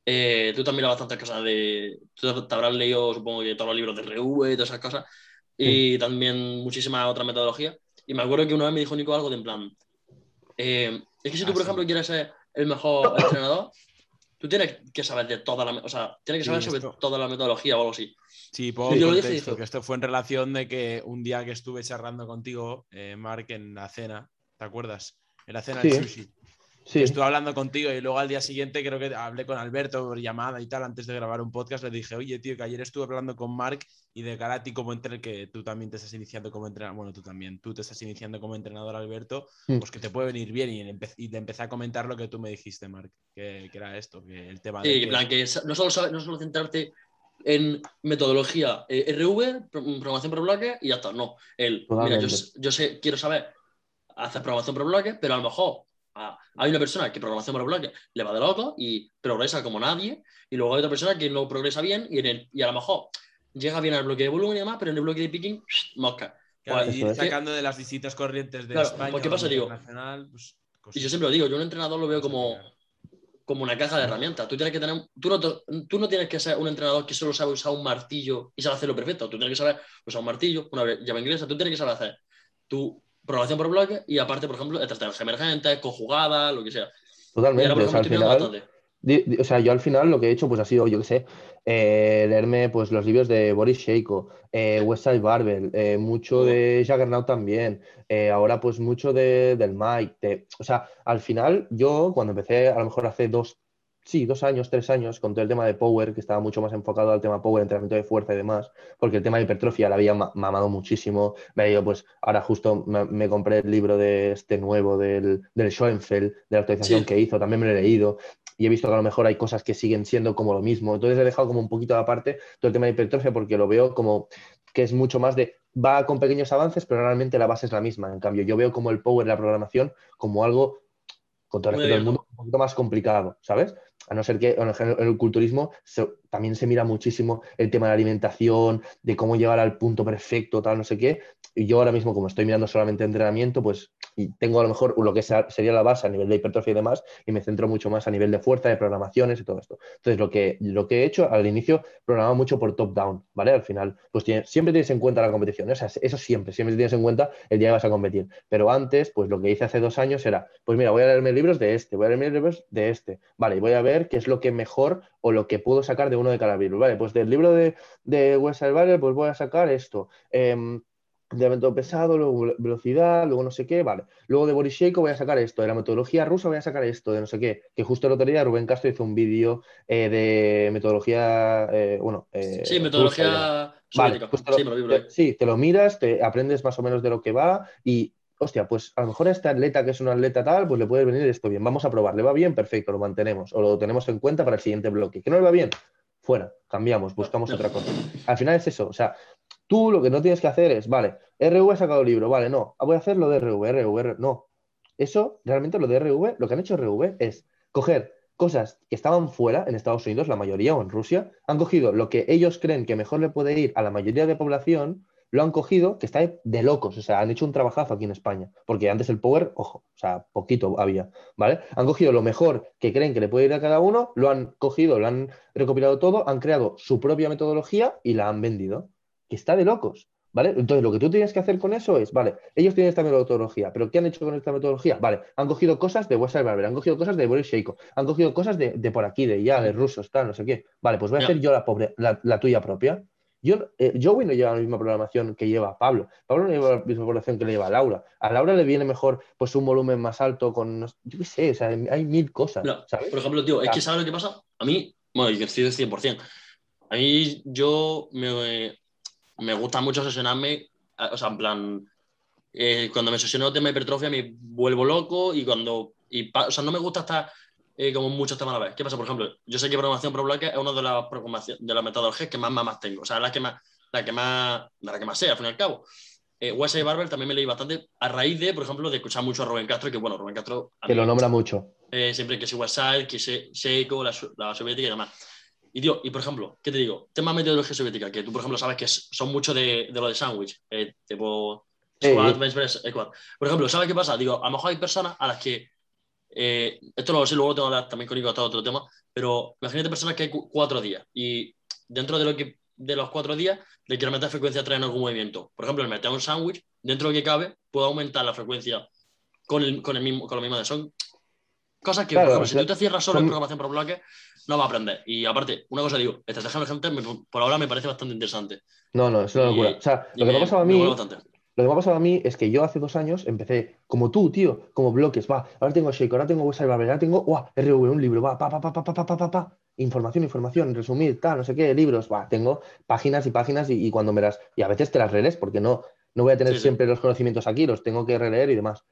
eh, tú también miras bastantes cosas de. Tú te habrás leído, supongo que todos los libros de RV y todas esas cosas, y también muchísimas otras metodologías. Y me acuerdo que una vez me dijo Nico algo de en plan. es que si tú, por ah, ejemplo, quieres ser el mejor entrenador, tú tienes que saber de toda la, o sea, tienes que saber sobre toda la metodología o algo así. Sí, puedo contexto, que esto fue en relación de que un día que estuve charlando contigo, eh, Mark, en la cena, ¿te acuerdas? En la cena del sushi. Sí. Estuve hablando contigo y luego al día siguiente creo que hablé con Alberto por llamada y tal, antes de grabar un podcast, le dije, oye, tío, que ayer estuve hablando con Mark y de cara a ti como entrenador, que tú también te estás iniciando como entrenador, bueno, tú también, tú te estás iniciando como entrenador, Alberto, mm. pues que te puede venir bien y, y te empecé a comentar lo que tú me dijiste, Mark, que, que era esto, que el tema de... Sí, plan, que no solo, no solo centrarte en metodología eh, RV, programación por bloque y ya está, no. El, mira, yo, yo sé, quiero saber hacer programación por bloque, pero a lo mejor hay una persona que programación por bloque le va de loco y progresa como nadie, y luego hay otra persona que no progresa bien y, en y a lo mejor llega bien al bloque de volumen y demás, pero en el bloque de picking, mosca. Pues, sacando de las visitas corrientes de España. Pues, ¿Qué pasa, digo? Pues, y yo siempre lo digo, yo un entrenador lo veo como, como una caja de herramientas. Tú tienes que tener, tú no, tú no tienes que ser un entrenador que solo sabe usar un martillo y sabe hacerlo perfecto. Tú tienes que saber usar un martillo, una llave inglesa, tú tienes que saber hacer tu programación por bloque y aparte, por ejemplo, estrategias emergentes, conjugadas, lo que sea. Totalmente. o, sea, al final, o sea, yo al final lo que he hecho pues ha sido, yo qué sé, eh, leerme pues los libros de Boris Sheiko, eh, Westside Barbell, eh, mucho de Jaggernaut también, ahora pues mucho de, del Mike. o sea, al final yo cuando empecé a lo mejor hace dos, sí, dos años, tres años, con todo el tema de Power, que estaba mucho más enfocado al tema Power, entrenamiento de fuerza y demás, porque el tema de hipertrofia la había mamado muchísimo. Me ido, pues, ahora justo me, compré el libro de este nuevo del, del Schoenfeld, de la actualización que hizo, también me lo he leído y he visto que a lo mejor hay cosas que siguen siendo como lo mismo. Entonces he dejado como un poquito aparte todo el tema de hipertrofia porque lo veo como que es mucho más de va con pequeños avances, pero realmente la base es la misma. En cambio, yo veo como el power, la programación, como algo, con todo el respeto del mundo, un poquito más complicado, ¿sabes? A no ser que en el, culturismo también se mira muchísimo el tema de la alimentación, de cómo llegar al punto perfecto, tal, no sé qué. Y yo ahora mismo, como estoy mirando solamente entrenamiento, pues y tengo a lo mejor lo que sería la base a nivel de hipertrofia y demás, y me centro mucho más a nivel de fuerza, de programaciones y todo esto. Entonces, lo que, lo que he hecho al inicio, programaba mucho por top-down, ¿vale? Al final, pues siempre tienes en cuenta la competición, eso siempre, siempre tienes en cuenta el día que vas a competir. Pero antes, pues lo que hice hace dos años era, pues mira, voy a leerme libros de este, voy a leerme libros de este, vale, y voy a ver qué es lo que mejor o lo que puedo sacar de uno de cada libro, ¿vale? Pues del libro de, de West pues voy a sacar esto. Eh, de pesado, luego velocidad, luego no sé qué, vale. Luego de Boris voy a sacar esto, de la metodología rusa voy a sacar esto, de no sé qué. Que justo el otro día Rubén Castro hizo un vídeo eh, de metodología, eh, bueno... Eh, sí, metodología vale, pues te sí, te lo miras, te aprendes más o menos de lo que va y, hostia, pues a lo mejor a este atleta que es un atleta tal, pues le puede venir esto bien, vamos a probar, le va bien, perfecto, lo mantenemos o lo tenemos en cuenta para el siguiente bloque. Que no le va bien, fuera, cambiamos, buscamos otra cosa. Al final es eso, o sea, Tú lo que no tienes que hacer es, vale, RV ha sacado libro, vale, no, voy a hacer lo de RV, RV, no. Eso, realmente lo de RV, lo que han hecho RV es coger cosas que estaban fuera en Estados Unidos, la mayoría, o en Rusia, han cogido lo que ellos creen que mejor le puede ir a la mayoría de población, lo han cogido, que está de locos, o sea, han hecho un trabajazo aquí en España, porque antes el Power, ojo, o sea, poquito había, ¿vale? Han cogido lo mejor que creen que le puede ir a cada uno, lo han cogido, lo han recopilado todo, han creado su propia metodología y la han vendido está de locos. ¿Vale? Entonces, lo que tú tienes que hacer con eso es, vale, ellos tienen esta metodología, pero ¿qué han hecho con esta metodología? Vale, han cogido cosas de Barber, han cogido cosas de Boris Sheiko, han cogido cosas de, por aquí, de ya, de rusos, tal, no sé qué. Vale, pues voy a hacer yo la, pobre, la, tuya propia. Yo, eh, Joey no lleva la misma programación que lleva Pablo. Pablo no lleva la misma programación que le lleva Laura. A Laura le viene mejor pues un volumen más alto con, yo qué sé, o sea, hay mil cosas. Por ejemplo, tío, es que ¿sabes lo que pasa? A mí, bueno, yo estoy 100%. A mí yo me, me gusta mucho sesionarme, o sea, en plan, eh, cuando me sesiono tema de hipertrofia me vuelvo loco y cuando, y, o sea, no me gusta estar eh, como muchos temas a la vez. ¿Qué pasa? Por ejemplo, yo sé que programación por bloques es una de las, de las metodologías que más más tengo, o sea, la que más, la que más, la que más sé, al fin y al cabo. Eh, Wesley Barber también me leí bastante a raíz de, por ejemplo, de escuchar mucho a Rubén Castro, que bueno, Rubén Castro... Que lo nombra mucho. Eh, siempre que es Westside, que es Seiko, la, la soviética y demás. Y, tío, y por ejemplo, ¿qué te digo? Tema de metodología soviética, que tú, por ejemplo, sabes que son mucho de, de lo de sándwich, eh, tipo press, squat. Por ejemplo, ¿sabes qué pasa? Digo, a lo mejor hay personas a las que, eh, esto lo sé, luego lo tengo que hablar también con Nico todo otro tema, pero imagínate personas que hay cuatro días y dentro de, lo que, de los cuatro días le quiero meter frecuencia 3 en algún movimiento. Por ejemplo, el meter un sándwich, dentro de lo que cabe, puedo aumentar la frecuencia con, el, con, el mismo, con lo mismo de son cosas que, por ejemplo, si tú te cierras solo en programación por bloques, no va a aprender. Y aparte, una cosa digo, estrategia emergente por ahora me parece bastante interesante. No, no, es una locura. o sea, lo que me ha pasado a mí. Lo que me ha pasado a mí es que yo hace dos años empecé como tú, tío, como bloques, va, ahora tengo Shake, ahora tengo Website ahora tengo, wow, RV, un libro, va, pa, pa, pa, pa, pa, pa, pa, pa, información, información, resumir, tal, no sé qué, libros, va, tengo páginas y páginas y, cuando me las, y a veces te las relees porque no, no voy a tener siempre los conocimientos aquí, los tengo que releer y demás.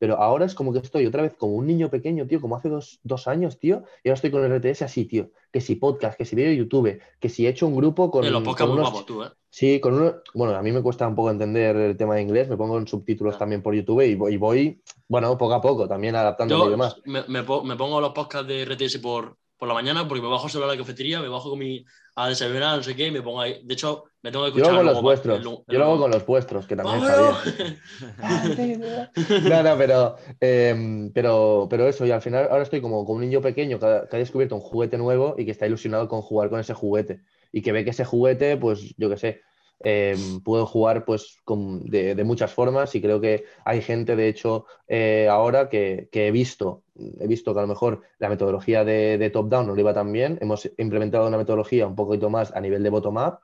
Pero ahora es como que estoy otra vez como un niño pequeño, tío, como hace dos, años, tío, y ahora estoy con el RTS así, tío. Que si podcast, que si vídeo YouTube, que si he hecho un grupo con. los podcasts unos... tú, ¿eh? Sí, con uno. Bueno, a mí me cuesta un poco entender el tema de inglés, me pongo en subtítulos también por YouTube y voy, bueno, poco a poco, también adaptando y demás. Me, me, pongo los podcasts de RTS por, por la mañana porque me bajo solo a la cafetería, me bajo con mi, a desayunar, no sé qué, y me pongo ahí. De hecho, me tengo que escuchar. Yo lo hago con los vuestros. yo lo hago con los vuestros, que también sabía. no, no, pero, em, pero, pero eso, y al final ahora estoy como, como un niño pequeño que ha, que ha descubierto un juguete nuevo y que está ilusionado con jugar con ese juguete. Y que ve que ese juguete, pues yo qué sé, eh, puedo jugar pues de, muchas formas y creo que hay gente, de hecho, eh, ahora que, he visto, he visto que a lo mejor la metodología de, top-down no lo iba tan bien, hemos implementado una metodología un poquito más a nivel de bottom-up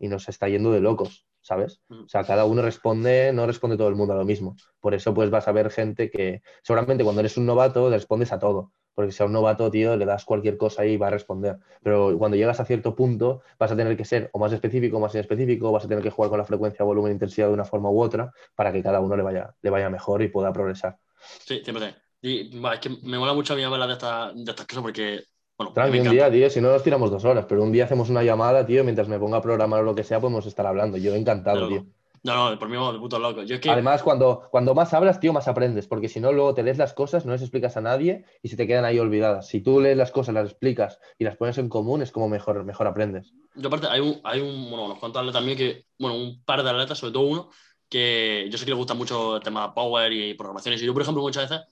y nos está yendo de locos, ¿sabes? Mm. O sea, cada uno responde, no responde todo el mundo a lo mismo. Por eso pues vas a ver gente que seguramente cuando eres un novato respondes a todo. Porque si a un novato, tío, le das cualquier cosa y va a responder. Pero cuando llegas a cierto punto, vas a tener que ser o más específico o más inespecífico, vas a tener que jugar con la frecuencia, volumen, intensidad de una forma u otra para que cada uno le vaya, le vaya mejor y pueda progresar. Sí, siempre. Y es que me mola mucho a mí hablar de, esta, de estas cosas porque bueno, Tranqui, un día, tío, si no nos tiramos dos horas, pero un día hacemos una llamada, tío, mientras me ponga a programar o lo que sea, podemos estar hablando. Yo encantado, tío. No, no, por mí de puto loco. Además, cuando, cuando más hablas, tío, más aprendes, porque si no, luego te lees las cosas, no les explicas a nadie y se te quedan ahí olvidadas. Si tú lees las cosas, las explicas y las pones en común, es como mejor, mejor aprendes. Yo aparte, hay un, hay un, bueno, unos cuantos también que, bueno, un par de atletas, sobre todo uno, que yo sé que le gusta mucho el tema Power y programaciones. Y yo, por ejemplo, muchas veces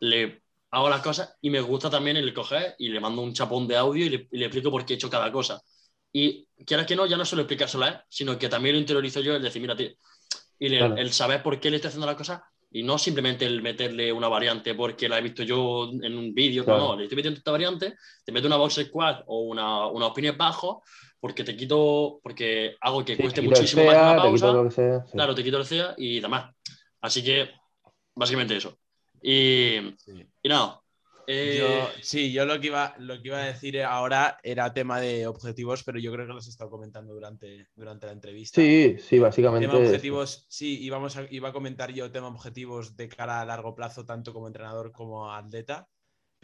le hago las cosas y me gusta también el coger y le mando un chapón de audio y le, explico por qué he hecho cada cosa. Y quieras que no, ya no solo explicárselo a él, sino que también lo interiorizo yo el decir, mira, tío, y el, saber por qué le estoy haciendo las cosas y no simplemente el meterle una variante porque la he visto yo en un vídeo, no, le estoy metiendo esta variante, te meto una box squad o una, una opinión bajo porque te quito, porque hago que cueste muchísimo más una pausa. Claro, te quito el CEA y demás. Así que, básicamente eso. Y, y nada, eh, sí, yo lo que, iba, lo que iba a decir ahora era tema de objetivos, pero yo creo que los he estado comentando durante, durante la entrevista. Sí, sí, básicamente. Tema objetivos, sí, íbamos iba a comentar yo tema objetivos de cara a largo plazo, tanto como entrenador como atleta.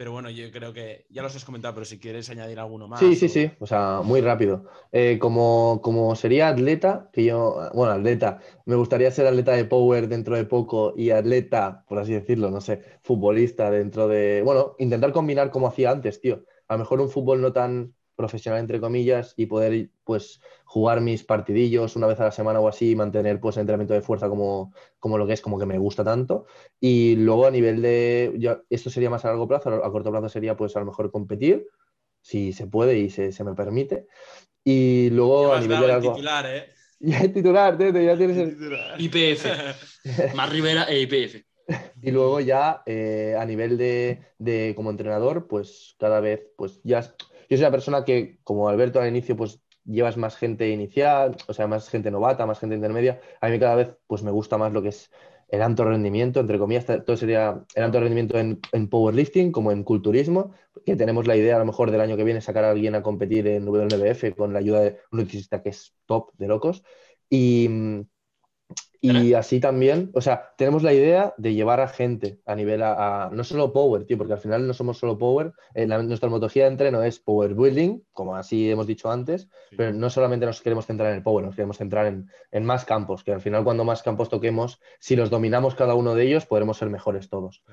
Pero bueno, yo creo que ya los has comentado, pero si quieres añadir alguno más. Sí, sí, sí, o sea, muy rápido. Eh, como, como sería atleta, que yo, bueno, atleta, me gustaría ser atleta de Power dentro de poco y atleta, por así decirlo, no sé, futbolista dentro de, bueno, intentar combinar como hacía antes, tío. A lo mejor un fútbol no tan profesional, entre comillas, y poder pues jugar mis partidillos una vez a la semana o así y mantener pues el entrenamiento de fuerza como, como lo que es, como que me gusta tanto. Y luego a nivel de, esto sería más a largo plazo, a corto plazo sería pues a lo mejor competir, si se puede y se, se me permite. Y luego a nivel de algo... titular, ¿eh? Ya es titular, ya tienes el... IPF. Más Rivera e IPF. Y luego ya eh, a nivel de, de, como entrenador, pues cada vez, pues ya yo soy una persona que, como Alberto al inicio, pues llevas más gente inicial, o sea, más gente novata, más gente intermedia. A mí cada vez pues me gusta más lo que es el alto rendimiento, entre comillas, todo sería el alto rendimiento en, powerlifting como en culturismo, que tenemos la idea a lo mejor del año que viene sacar a alguien a competir en WNBF con la ayuda de un nutricionista que es top de locos. Y, y así también, o sea, tenemos la idea de llevar a gente a nivel a, no solo power, tío, porque al final no somos solo power. Eh, nuestra metodología de entreno es power building, como así hemos dicho antes, pero no solamente nos queremos centrar en el power, nos queremos centrar en, en, más campos, que al final cuando más campos toquemos, si los dominamos cada uno de ellos, podremos ser mejores todos.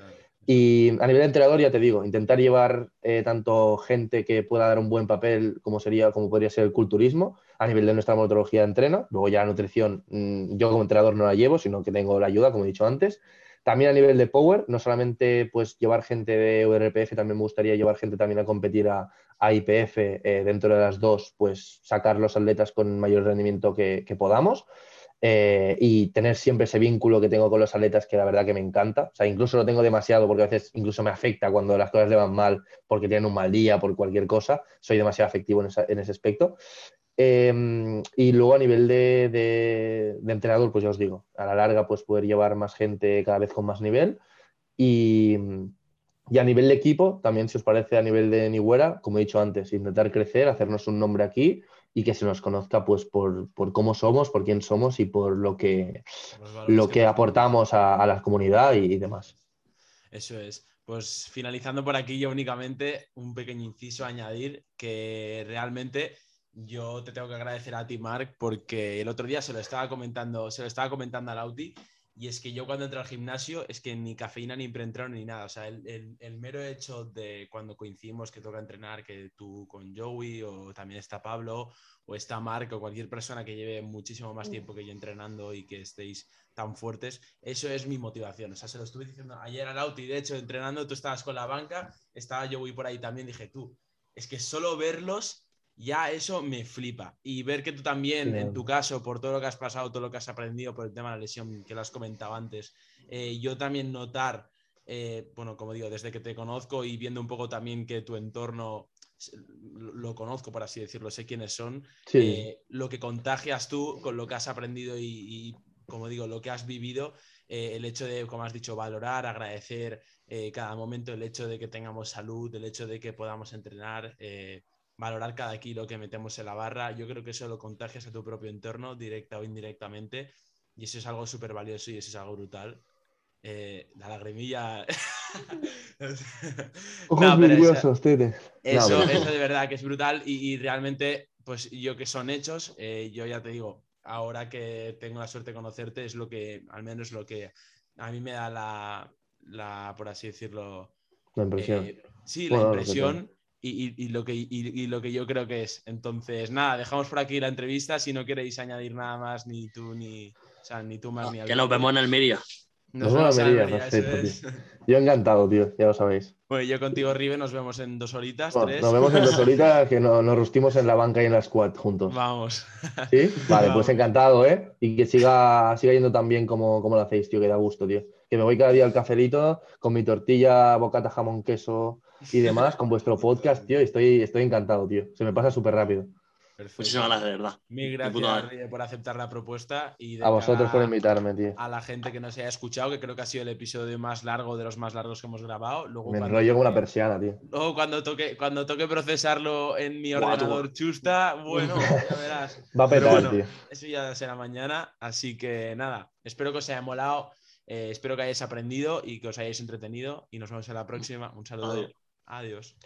Y a nivel de entrenador, ya te digo, intentar llevar eh, tanto gente que pueda dar un buen papel como sería, como podría ser el culturismo, a nivel de nuestra metodología de entreno. Luego ya la nutrición, mm, yo como entrenador no la llevo, sino que tengo la ayuda, como he dicho antes. También a nivel de power, no solamente pues llevar gente de URPF, también me gustaría llevar gente también a competir a, IPF eh, dentro de las dos, pues sacar los atletas con mayor rendimiento que podamos. Eh, y tener siempre ese vínculo que tengo con los atletas que la verdad que me encanta. O sea, incluso lo tengo demasiado porque a veces incluso me afecta cuando las cosas le van mal porque tienen un mal día, por cualquier cosa. Soy demasiado afectivo en, ese aspecto. Em, y luego a nivel de, entrenador, pues ya os digo, a la larga pues poder llevar más gente cada vez con más nivel. Y, y a nivel de equipo, también si os parece a nivel de Nihuera, como he dicho antes, intentar crecer, hacernos un nombre aquí y que se nos conozca pues por, cómo somos, por quién somos y por lo que, lo que, aportamos a, la comunidad y, demás. Eso es. Pues finalizando por aquí, yo únicamente un pequeño inciso a añadir que realmente yo te tengo que agradecer a ti, Mark, porque el otro día se lo estaba comentando, se lo estaba comentando a Lauti y es que yo cuando entré al gimnasio es que ni cafeína, ni preentreno, ni nada. O sea, el, el, mero hecho de cuando coincidimos que toca entrenar, que tú con Joey o también está Pablo o está Mark o cualquier persona que lleve muchísimo más tiempo que yo entrenando y que estéis tan fuertes, eso es mi motivación. O sea, se lo estuve diciendo ayer al Auti, de hecho, entrenando, tú estabas con la banca, estaba Joey por ahí también, dije, tú, es que solo verlos ya eso me flipa. Y ver que tú también, en tu caso, por todo lo que has pasado, todo lo que has aprendido por el tema de la lesión que lo has comentado antes, eh, yo también notar, eh, bueno, como digo, desde que te conozco y viendo un poco también que tu entorno lo conozco, por así decirlo, sé quiénes son, eh, lo que contagias tú con lo que has aprendido y, como digo, lo que has vivido, el hecho de, como has dicho, valorar, agradecer cada momento, el hecho de que tengamos salud, el hecho de que podamos entrenar, valorar cada kilo que metemos en la barra, yo creo que eso lo contagias a tu propio entorno, directa o indirectamente, y eso es algo súper valioso y eso es algo brutal. la lagrimilla. Ojos no, ustedes. Eso, eso, de verdad que es brutal y, y realmente, pues yo que son hechos, yo ya te digo, ahora que tengo la suerte de conocerte, es lo que, al menos lo que a mí me da la, por así decirlo... La impresión. Eh, sí, la impresión y, lo que, lo que yo creo que es. Entonces, nada, dejamos por aquí la entrevista. Si no queréis añadir nada más, ni tú, ni, ni tú más, ni Que nos vemos en el Miria. Nos, vemos en el Miria, perfecto, Yo encantado, tío, ya lo sabéis. Bueno, yo contigo, Rive, nos vemos en dos horitas. Nos vemos en dos horitas que nos, nos rustimos en la banca y en la squad juntos. Vamos. ¿Sí? Vale, pues encantado, ¿eh? Y que siga, siga yendo tan bien como, como lo hacéis, tío, que da gusto, tío. Que me voy cada día al cafelito con mi tortilla, bocata, jamón, queso y demás, con vuestro podcast, tío, estoy, estoy encantado, tío. Se me pasa súper rápido. Muchísimas gracias, de verdad. Mil gracias por aceptar la propuesta. Y a vosotros por invitarme, tío. A la gente que nos haya escuchado, que creo que ha sido el episodio más largo de los más largos que hemos grabado. Luego, Me enrollo como una persiana, tío. Luego, cuando toque, cuando toque procesarlo en mi ordenador chusta, bueno, ya verás. Va a petar, tío. Eso ya será mañana. Así que nada, espero que os haya molado. Eh, espero que hayáis aprendido y que os hayáis entretenido. Y nos vemos en la próxima. Un saludo. Adiós.